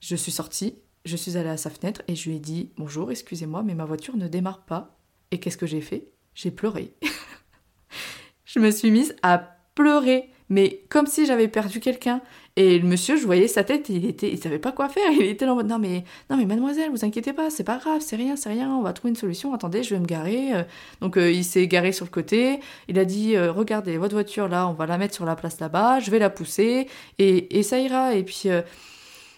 Je suis sortie, je suis allée à sa fenêtre et je lui ai dit Bonjour, excusez-moi, mais ma voiture ne démarre pas. Et qu'est-ce que j'ai fait? J'ai pleuré. (laughs) je me suis mise à pleurer, mais comme si j'avais perdu quelqu'un. Et le monsieur, je voyais sa tête, il était, il savait pas quoi faire. (laughs) Il était là mode non mais non mais mademoiselle, vous inquiétez pas, c'est pas grave, c'est rien, c'est rien, on va trouver une solution. Attendez, je vais me garer. Euh. Donc euh, il s'est garé sur le côté. Il a dit euh, regardez votre voiture là, on va la mettre sur la place là-bas, je vais la pousser et, et ça ira. Et puis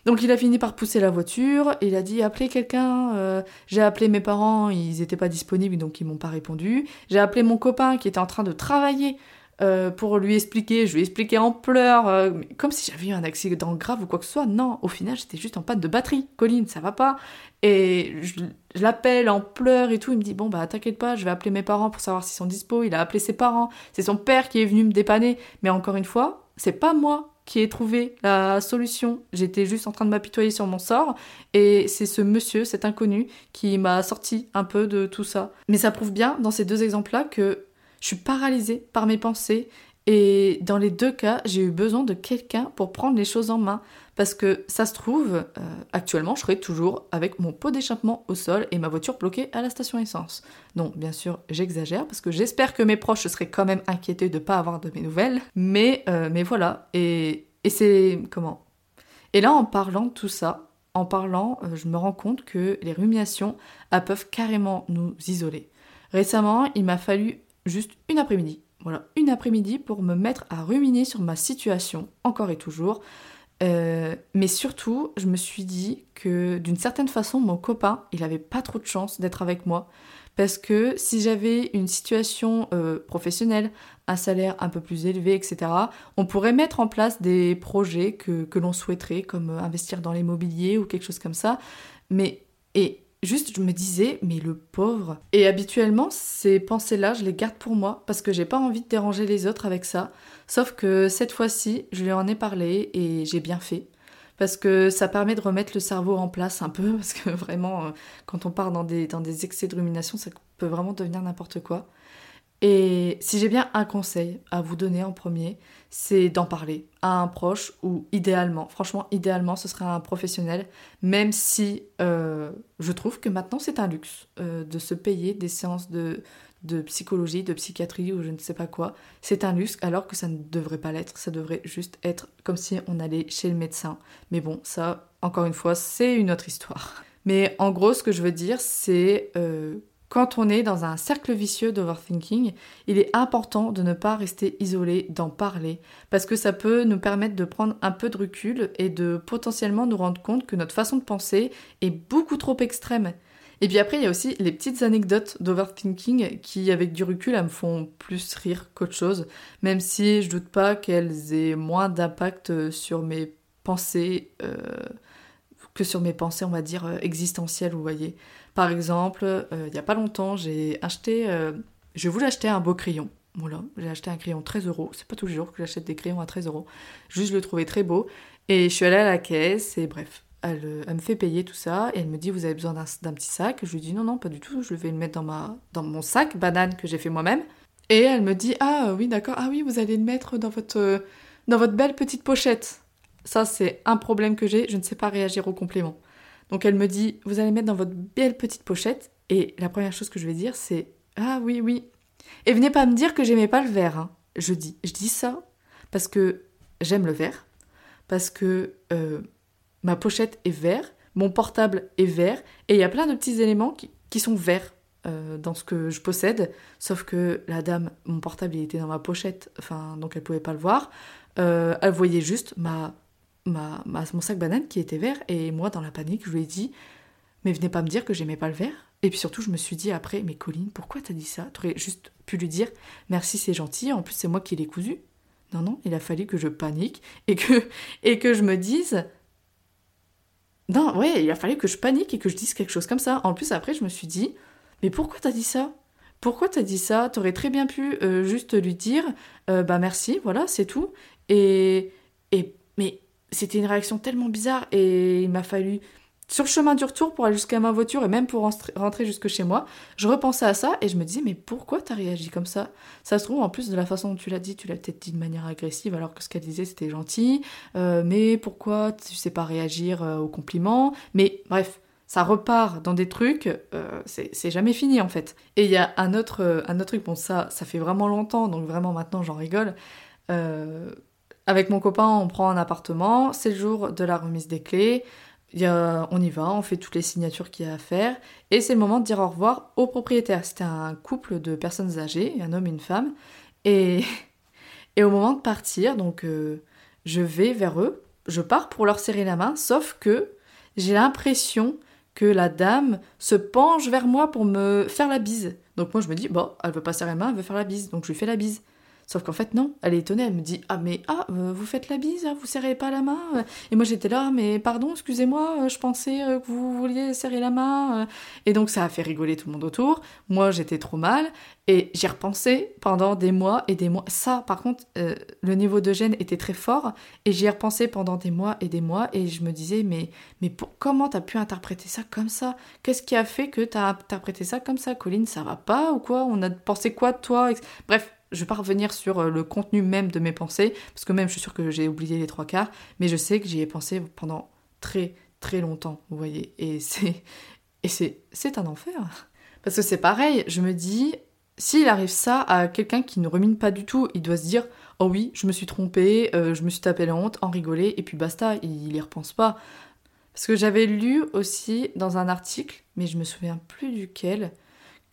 donc il a fini par pousser la voiture, il a dit appelez quelqu'un, j'ai appelé mes parents, ils étaient pas disponibles donc ils m'ont pas répondu. J'ai appelé mon copain qui était en train de travailler euh, pour lui expliquer, je lui ai expliqué en pleurs, euh, comme si j'avais eu un accident grave ou quoi que ce soit. Non, au final, j'étais juste en panne de batterie. Colline, ça va pas. Et je, l'appelle en pleurs et tout. Il me dit Bon, bah, t'inquiète pas, je vais appeler mes parents pour savoir s'ils sont dispo. Il a appelé ses parents. C'est son père qui est venu me dépanner. Mais encore une fois, c'est pas moi qui ai trouvé la solution. J'étais juste en train de m'apitoyer sur mon sort. Et c'est ce monsieur, cet inconnu, qui m'a sorti un peu de tout ça. Mais ça prouve bien, dans ces deux exemples-là, que je suis paralysée par mes pensées et dans les deux cas, j'ai eu besoin de quelqu'un pour prendre les choses en main. Parce que ça se trouve, euh, actuellement, je serais toujours avec mon pot d'échappement au sol et ma voiture bloquée à la station essence. Donc, bien sûr, j'exagère parce que j'espère que mes proches seraient quand même inquiétés de ne pas avoir de mes nouvelles. Mais, euh, mais voilà. Et, et c'est. Comment? Et là, en parlant de tout ça, en parlant, euh, je me rends compte que les ruminations peuvent carrément nous isoler. Récemment, il m'a fallu juste une après-midi. Voilà, une après-midi pour me mettre à ruminer sur ma situation, encore et toujours. Euh, mais surtout, je me suis dit que d'une certaine façon, mon copain, il avait pas trop de chance d'être avec moi. Parce que si j'avais une situation euh, professionnelle, un salaire un peu plus élevé, etc., on pourrait mettre en place des projets que, que l'on souhaiterait, comme investir dans l'immobilier ou quelque chose comme ça. Mais, et juste, je me disais, mais le pauvre. Et habituellement, ces pensées-là, je les garde pour moi parce que j'ai pas envie de déranger les autres avec ça. Sauf que cette fois-ci, je lui en ai parlé et j'ai bien fait. Parce que ça permet de remettre le cerveau en place un peu, (laughs) parce que vraiment, euh, quand on part dans des, dans des excès de rumination, ça peut vraiment devenir n'importe quoi. Et si j'ai bien un conseil à vous donner en premier, c'est d'en parler à un proche ou idéalement, franchement idéalement ce serait un professionnel, même si euh, je trouve que maintenant c'est un luxe euh, de se payer des séances de, psychologie, de psychiatrie ou je ne sais pas quoi. C'est un luxe alors que ça ne devrait pas l'être, ça devrait juste être comme si on allait chez le médecin. Mais bon, ça, encore une fois, c'est une autre histoire. Mais en gros, ce que je veux dire, c'est euh, quand on est dans un cercle vicieux d'overthinking, il est important de ne pas rester isolé, d'en parler, parce que ça peut nous permettre de prendre un peu de recul et de potentiellement nous rendre compte que notre façon de penser est beaucoup trop extrême. Et puis après, il y a aussi les petites anecdotes d'overthinking qui, avec du recul, me font plus rire qu'autre chose, même si je doute pas qu'elles aient moins d'impact sur mes pensées euh, que sur mes pensées, on va dire, existentielles, vous voyez. Par exemple, euh, il n'y a pas longtemps, j'ai acheté. Euh, je voulais acheter un beau crayon. Voilà, j'ai acheté un crayon 13 euros. C'est pas tous les jours que j'achète des crayons à 13 euros. Juste, je le trouvais très beau. Et je suis allée à la caisse et bref, elle, euh, elle me fait payer tout ça. Et elle me dit Vous avez besoin d'un petit sac? Je lui dis Non, non, pas du tout. Je vais le mettre dans, ma, dans mon sac banane que j'ai fait moi-même. Et elle me dit Ah oui, d'accord. Ah oui, vous allez le mettre dans votre, dans votre belle petite pochette. Ça, c'est un problème que j'ai. Je ne sais pas réagir au complément. Donc elle me dit, vous allez mettre dans votre belle petite pochette. Et la première chose que je vais dire, c'est, ah oui, oui. Et venez pas me dire que j'aimais pas le verre. Hein. Je dis, je dis ça parce que j'aime le verre, parce que euh, ma pochette est vert, mon portable est vert, et il y a plein de petits éléments qui, sont verts. Euh, dans ce que je possède, sauf que la dame, mon portable, était dans ma pochette, enfin, donc elle pouvait pas le voir. Euh, elle voyait juste ma ma, mon sac banane qui était vert et moi dans la panique je lui ai dit mais venez pas me dire que j'aimais pas le vert. Et puis surtout je me suis dit après mais Colline pourquoi t'as dit ça? T'aurais juste pu lui dire merci c'est gentil en plus c'est moi qui l'ai cousu. Non non il a fallu que je panique et que (laughs) je me dise non ouais il a fallu que je panique et que je dise quelque chose comme ça. En plus après je me suis dit mais pourquoi t'as dit ça? Pourquoi t'as dit ça? T'aurais très bien pu euh, juste lui dire euh, bah merci voilà c'est tout. Et et mais c'était une réaction tellement bizarre et il m'a fallu sur le chemin du retour pour aller jusqu'à ma voiture et même pour rentrer jusque chez moi, je repensais à ça et je me disais mais pourquoi t'as réagi comme ça? Ça se trouve en plus de la façon dont tu l'as dit, tu l'as peut-être dit de manière agressive alors que ce qu'elle disait c'était gentil, euh, mais pourquoi tu sais pas réagir euh, aux compliments Mais bref, ça repart dans des trucs, euh, c'est jamais fini en fait. Et il y a un autre, un autre truc, bon ça, ça fait vraiment longtemps, donc vraiment maintenant j'en rigole. Avec mon copain, on prend un appartement, c'est le jour de la remise des clés, on y va, on fait toutes les signatures qu'il y a à faire, et c'est le moment de dire au revoir au propriétaire. C'était un couple de personnes âgées, un homme et une femme, et, (laughs) et au moment de partir, donc euh, je vais vers eux, je pars pour leur serrer la main, sauf que j'ai l'impression que la dame se penche vers moi pour me faire la bise. Donc moi je me dis, bon, elle veut pas serrer la main, elle veut faire la bise, donc je lui fais la bise. Sauf qu'en fait, non, elle est étonnée, elle me dit Ah, mais ah, euh, vous faites la bise, hein, vous serrez pas la main Et moi j'étais là, mais pardon, excusez-moi, euh, je pensais euh, que vous vouliez serrer la main. Et donc ça a fait rigoler tout le monde autour. Moi j'étais trop mal, et j'ai repensé pendant des mois et des mois. Ça, par contre, le niveau de gêne était très fort, et j'y ai repensé pendant des mois et des mois, et je me disais Mais, mais comment t'as pu interpréter ça comme ça? Qu'est-ce qui a fait que t'as interprété ça comme ça, Colline Ça va pas ou quoi? On a pensé quoi de toi? Bref je vais pas revenir sur euh, le contenu même de mes pensées, parce que même je suis sûre que j'ai oublié les trois quarts, mais je sais que j'y ai pensé pendant très très longtemps, vous voyez. Et c'est et c'est c'est un enfer. Parce que c'est pareil, je me dis, s'il arrive ça à quelqu'un qui ne rumine pas du tout, il doit se dire Oh oui, je me suis trompé, euh, je me suis tapé la honte, en rigoler, et puis basta, il y repense pas. Parce que j'avais lu aussi dans un article, mais je me souviens plus duquel,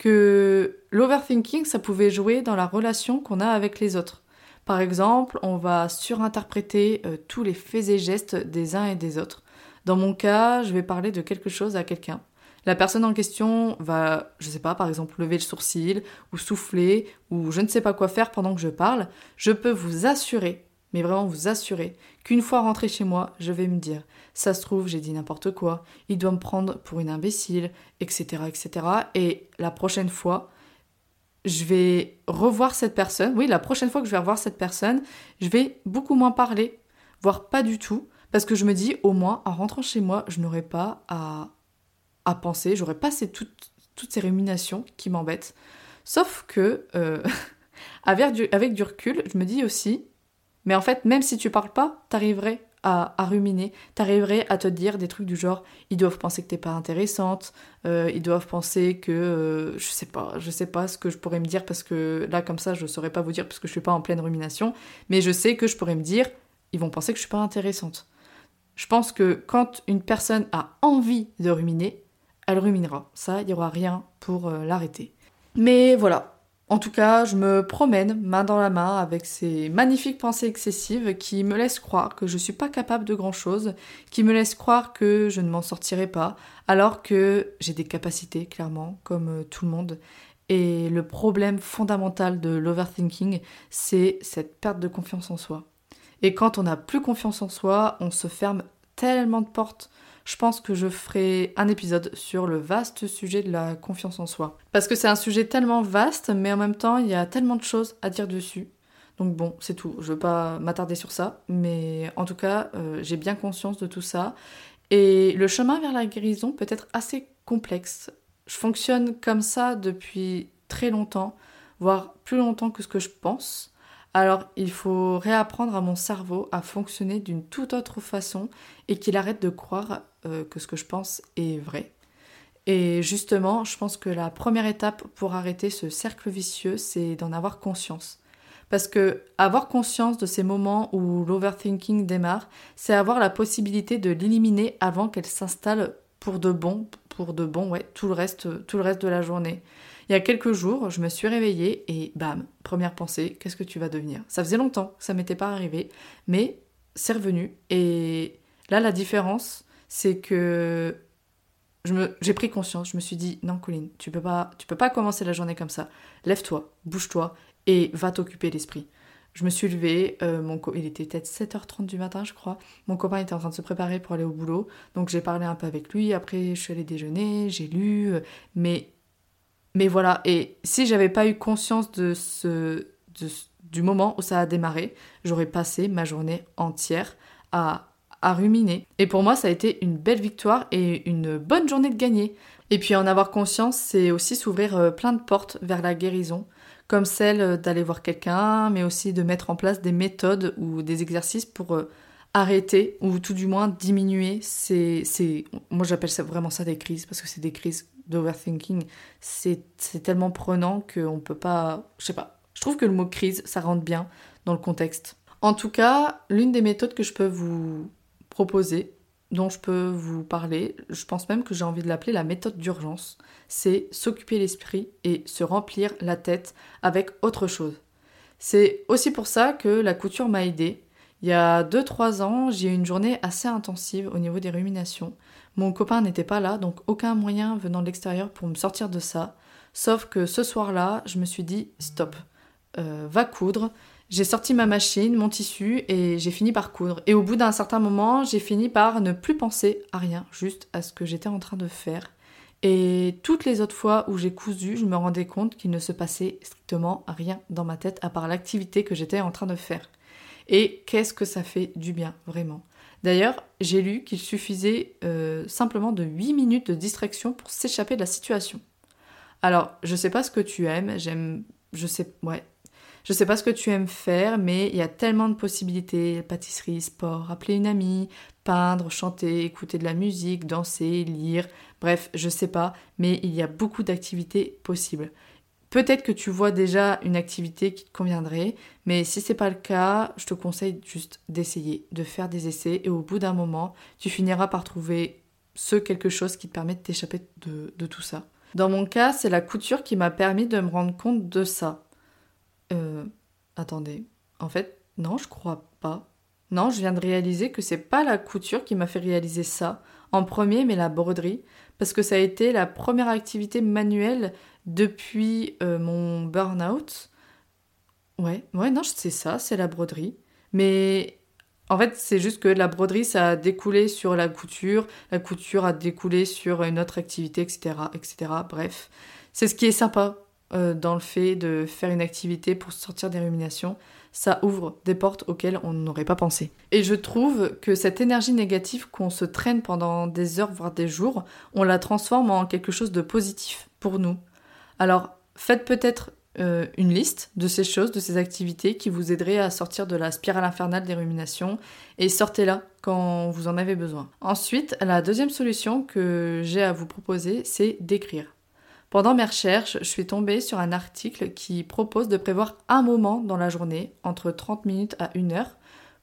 que l'overthinking, ça pouvait jouer dans la relation qu'on a avec les autres. Par exemple, on va surinterpréter euh, tous les faits et gestes des uns et des autres. Dans mon cas, je vais parler de quelque chose à quelqu'un. La personne en question va, je sais pas, par exemple, lever le sourcil, ou souffler, ou je ne sais pas quoi faire pendant que je parle. Je peux vous assurer mais vraiment vous assurer qu'une fois rentré chez moi, je vais me dire ça se trouve, j'ai dit n'importe quoi, il doit me prendre pour une imbécile, etc., etc. Et la prochaine fois, je vais revoir cette personne. Oui, la prochaine fois que je vais revoir cette personne, je vais beaucoup moins parler, voire pas du tout, parce que je me dis, au moins, en rentrant chez moi, je n'aurai pas à, à penser, j'aurai pas toutes, toutes ces ruminations qui m'embêtent. Sauf que, euh, (laughs) avec, avec du recul, je me dis aussi, mais en fait, même si tu parles pas, t'arriverais à, à, ruminer, t'arriverais à te dire des trucs du genre ils doivent penser que t'es pas intéressante, euh, ils doivent penser que euh, je sais pas, je sais pas ce que je pourrais me dire parce que là comme ça je saurais pas vous dire parce que je suis pas en pleine rumination, mais je sais que je pourrais me dire ils vont penser que je suis pas intéressante. Je pense que quand une personne a envie de ruminer, elle ruminera. Ça, il n'y aura rien pour euh, l'arrêter. Mais voilà, en tout cas, je me promène main dans la main avec ces magnifiques pensées excessives qui me laissent croire que je suis pas capable de grand chose, qui me laissent croire que je ne m'en sortirai pas, alors que j'ai des capacités, clairement, comme euh, tout le monde. Et le problème fondamental de l'overthinking, c'est cette perte de confiance en soi. Et quand on n'a plus confiance en soi, on se ferme tellement de portes je pense que je ferai un épisode sur le vaste sujet de la confiance en soi. Parce que c'est un sujet tellement vaste, mais en même temps, il y a tellement de choses à dire dessus. Donc bon, c'est tout. Je veux pas m'attarder sur ça, mais en tout cas, euh, j'ai bien conscience de tout ça. Et le chemin vers la guérison peut être assez complexe. Je fonctionne comme ça depuis très longtemps, voire plus longtemps que ce que je pense. Alors il faut réapprendre à mon cerveau à fonctionner d'une toute autre façon et qu'il arrête de croire euh, que ce que je pense est vrai. Et justement, je pense que la première étape pour arrêter ce cercle vicieux, c'est d'en avoir conscience. Parce que avoir conscience de ces moments où l'overthinking démarre, c'est avoir la possibilité de l'éliminer avant qu'elle s'installe pour de bon, pour de bon, ouais, tout le reste, tout le reste de la journée. Il y a quelques jours, je me suis réveillée et bam, première pensée, qu'est-ce que tu vas devenir? Ça faisait longtemps ça m'était pas arrivé, mais c'est revenu. Et là, la différence, c'est que j'ai pris conscience, je me suis dit non Colline, tu peux pas tu peux pas commencer la journée comme ça. Lève-toi, bouge-toi et va t'occuper l'esprit. Je me suis levée, euh, il était peut-être 7h30 du matin, je crois. Mon copain était en train de se préparer pour aller au boulot, donc j'ai parlé un peu avec lui. Après, je suis allée déjeuner, j'ai lu, euh, mais mais voilà, et si j'avais pas eu conscience de ce, du moment où ça a démarré, j'aurais passé ma journée entière à, à ruminer. Et pour moi, ça a été une belle victoire et une bonne journée de gagner. Et puis en avoir conscience, c'est aussi s'ouvrir euh, plein de portes vers la guérison, comme celle d'aller voir quelqu'un, mais aussi de mettre en place des méthodes ou des exercices pour euh, arrêter ou tout du moins diminuer ces... ces... Moi j'appelle ça vraiment ça des crises, parce que c'est des crises d'overthinking, c'est tellement prenant qu'on peut pas. Je sais pas. Je trouve que le mot crise, ça rentre bien dans le contexte. En tout cas, l'une des méthodes que je peux vous proposer, dont je peux vous parler, je pense même que j'ai envie de l'appeler la méthode d'urgence, c'est s'occuper l'esprit et se remplir la tête avec autre chose. C'est aussi pour ça que la couture m'a aidé. Il y a 2-3 ans, j'ai eu une journée assez intensive au niveau des ruminations. Mon copain n'était pas là, donc aucun moyen venant de l'extérieur pour me sortir de ça. Sauf que ce soir-là, je me suis dit stop, euh, va coudre. J'ai sorti ma machine, mon tissu et j'ai fini par coudre. Et au bout d'un certain moment, j'ai fini par ne plus penser à rien, juste à ce que j'étais en train de faire. Et toutes les autres fois où j'ai cousu, je me rendais compte qu'il ne se passait strictement rien dans ma tête à part l'activité que j'étais en train de faire. Et qu'est-ce que ça fait du bien, vraiment? D'ailleurs, j'ai lu qu'il suffisait euh, simplement de 8 minutes de distraction pour s'échapper de la situation. Alors, je sais pas ce que tu aimes, j'aime. Je sais. Ouais. Je sais pas ce que tu aimes faire, mais il y a tellement de possibilités pâtisserie, sport, appeler une amie, peindre, chanter, écouter de la musique, danser, lire. Bref, je sais pas, mais il y a beaucoup d'activités possibles. Peut-être que tu vois déjà une activité qui te conviendrait, mais si c'est pas le cas, je te conseille juste d'essayer, de faire des essais et au bout d'un moment, tu finiras par trouver ce quelque chose qui te permet de t'échapper de, tout ça. Dans mon cas, c'est la couture qui m'a permis de me rendre compte de ça. Euh, attendez. En fait, non, je crois pas. Non, je viens de réaliser que c'est pas la couture qui m'a fait réaliser ça en premier, mais la broderie, parce que ça a été la première activité manuelle depuis euh, mon burn-out. Ouais, ouais, non, c'est ça, c'est la broderie. Mais en fait, c'est juste que la broderie, ça a découlé sur la couture, la couture a découlé sur une autre activité, etc. etc. Bref, c'est ce qui est sympa euh, dans le fait de faire une activité pour sortir des ruminations. Ça ouvre des portes auxquelles on n'aurait pas pensé. Et je trouve que cette énergie négative qu'on se traîne pendant des heures, voire des jours, on la transforme en quelque chose de positif pour nous. Alors, faites peut-être euh, une liste de ces choses, de ces activités qui vous aideraient à sortir de la spirale infernale des ruminations et sortez-la quand vous en avez besoin. Ensuite, la deuxième solution que j'ai à vous proposer, c'est d'écrire. Pendant mes recherches, je suis tombée sur un article qui propose de prévoir un moment dans la journée, entre 30 minutes à 1 heure,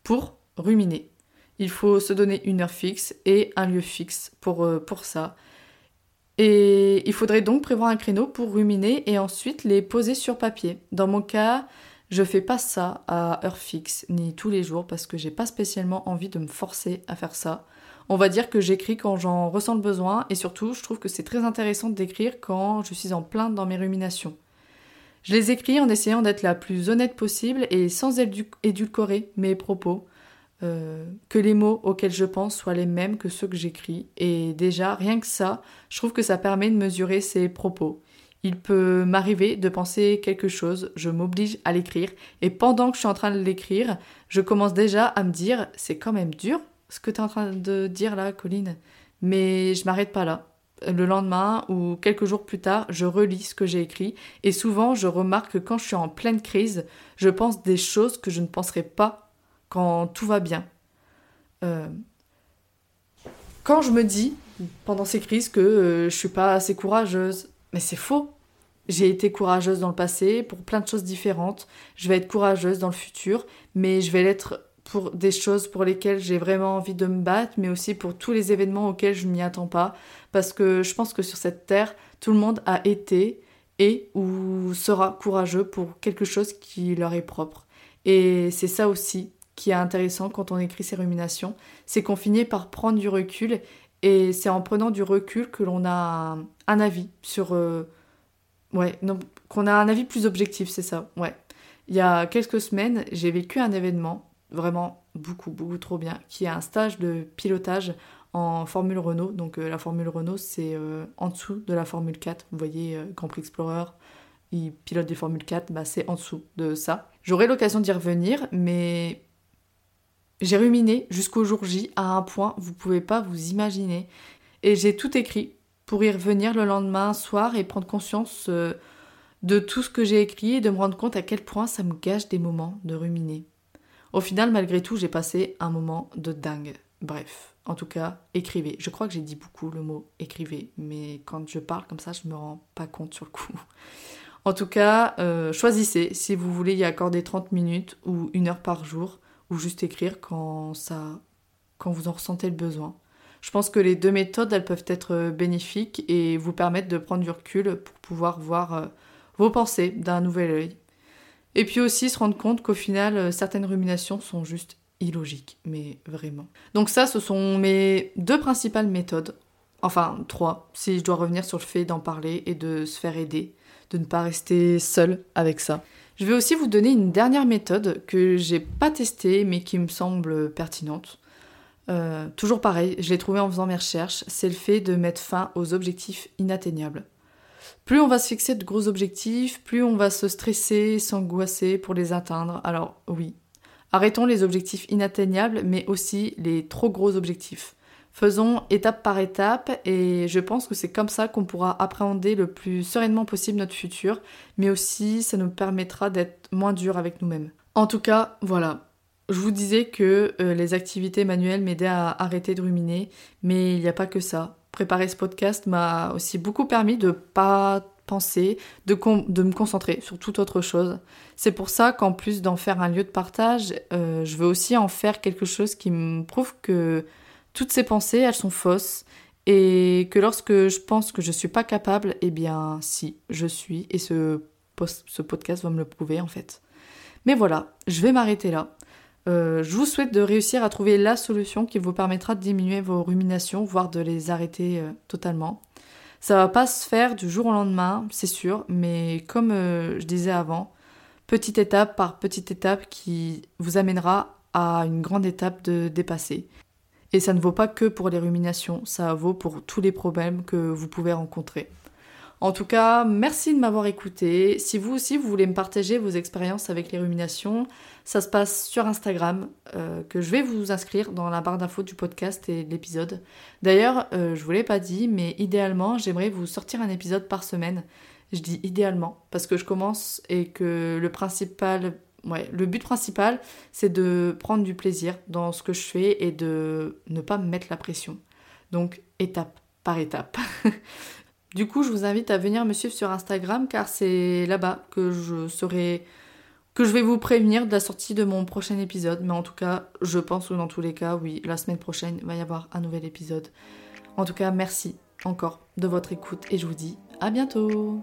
pour ruminer. Il faut se donner une heure fixe et un lieu fixe pour, euh, pour ça. Et il faudrait donc prévoir un créneau pour ruminer et ensuite les poser sur papier. Dans mon cas, je fais pas ça à heure fixe ni tous les jours parce que j'ai pas spécialement envie de me forcer à faire ça. On va dire que j'écris quand j'en ressens le besoin et surtout, je trouve que c'est très intéressant d'écrire quand je suis en plein dans mes ruminations. Je les écris en essayant d'être la plus honnête possible et sans édulcorer mes propos. Euh, que les mots auxquels je pense soient les mêmes que ceux que j'écris. Et déjà, rien que ça, je trouve que ça permet de mesurer ses propos. Il peut m'arriver de penser quelque chose, je m'oblige à l'écrire, et pendant que je suis en train de l'écrire, je commence déjà à me dire c'est quand même dur ce que tu es en train de dire là, Colline. Mais je m'arrête pas là. Le lendemain ou quelques jours plus tard, je relis ce que j'ai écrit et souvent je remarque que quand je suis en pleine crise, je pense des choses que je ne penserais pas quand tout va bien. Euh, quand je me dis pendant ces crises que euh, je suis pas assez courageuse, mais c'est faux. J'ai été courageuse dans le passé pour plein de choses différentes. Je vais être courageuse dans le futur, mais je vais l'être pour des choses pour lesquelles j'ai vraiment envie de me battre, mais aussi pour tous les événements auxquels je ne m'y attends pas. Parce que je pense que sur cette terre, tout le monde a été et ou sera courageux pour quelque chose qui leur est propre. Et c'est ça aussi qui est intéressant quand on écrit ses ruminations, c'est qu'on finit par prendre du recul et c'est en prenant du recul que l'on a un, avis sur... Euh, ouais, qu'on a un avis plus objectif, c'est ça, ouais. Il y a quelques semaines, j'ai vécu un événement, vraiment beaucoup, beaucoup trop bien, qui est un stage de pilotage en Formule Renault. Donc euh, la Formule Renault, c'est euh, en dessous de la Formule 4. Vous voyez, Grand Prix Explorer, il pilote des Formule 4, bah, c'est en dessous de ça. J'aurai l'occasion d'y revenir, mais j'ai ruminé jusqu'au jour J à un point, vous pouvez pas vous imaginer. Et j'ai tout écrit pour y revenir le lendemain soir et prendre conscience euh, de tout ce que j'ai écrit et de me rendre compte à quel point ça me gâche des moments de ruminer. Au final, malgré tout, j'ai passé un moment de dingue. Bref, en tout cas, écrivez. Je crois que j'ai dit beaucoup le mot écrivez, mais quand je parle comme ça, je me rends pas compte sur le coup. En tout cas, euh, choisissez si vous voulez y accorder 30 minutes ou une heure par jour ou juste écrire quand ça quand vous en ressentez le besoin. Je pense que les deux méthodes, elles peuvent être bénéfiques et vous permettre de prendre du recul pour pouvoir voir euh, vos pensées d'un nouvel œil. Et puis aussi se rendre compte qu'au final, euh, certaines ruminations sont juste illogiques, mais vraiment. Donc ça, ce sont mes deux principales méthodes. Enfin, trois, si je dois revenir sur le fait d'en parler et de se faire aider, de ne pas rester seul avec ça. Je vais aussi vous donner une dernière méthode que j'ai pas testée mais qui me semble pertinente. Euh, toujours pareil, je l'ai trouvée en faisant mes recherches, c'est le fait de mettre fin aux objectifs inatteignables. Plus on va se fixer de gros objectifs, plus on va se stresser, s'angoisser pour les atteindre. Alors oui, arrêtons les objectifs inatteignables, mais aussi les trop gros objectifs. Faisons étape par étape et je pense que c'est comme ça qu'on pourra appréhender le plus sereinement possible notre futur, mais aussi ça nous permettra d'être moins dur avec nous-mêmes. En tout cas, voilà. Je vous disais que euh, les activités manuelles m'aidaient à arrêter de ruminer, mais il n'y a pas que ça. Préparer ce podcast m'a aussi beaucoup permis de pas penser, de, de, me concentrer sur toute autre chose. C'est pour ça qu'en plus d'en faire un lieu de partage, euh, je veux aussi en faire quelque chose qui me prouve que toutes ces pensées, elles sont fausses et que lorsque je pense que je suis pas capable, eh bien si, je suis et ce, ce podcast va me le prouver en fait. Mais voilà, je vais m'arrêter là. Euh, je vous souhaite de réussir à trouver la solution qui vous permettra de diminuer vos ruminations, voire de les arrêter euh, totalement. Ça va pas se faire du jour au lendemain, c'est sûr, mais comme euh, je disais avant, petite étape par petite étape qui vous amènera à une grande étape de dépasser. Et ça ne vaut pas que pour les ruminations, ça vaut pour tous les problèmes que vous pouvez rencontrer. En tout cas, merci de m'avoir écouté. Si vous aussi, vous voulez me partager vos expériences avec les ruminations, ça se passe sur Instagram, euh, que je vais vous inscrire dans la barre d'infos du podcast et de l'épisode. D'ailleurs, euh, je vous l'ai pas dit, mais idéalement, j'aimerais vous sortir un épisode par semaine. Je dis idéalement, parce que je commence et que le principal, ouais, le but principal, c'est de prendre du plaisir dans ce que je fais et de ne pas me mettre la pression. Donc, étape par étape. (laughs) Du coup, je vous invite à venir me suivre sur Instagram car c'est là-bas que je serai que je vais vous prévenir de la sortie de mon prochain épisode. Mais en tout cas, je pense que dans tous les cas, oui, la semaine prochaine, il va y avoir un nouvel épisode. En tout cas, merci encore de votre écoute et je vous dis à bientôt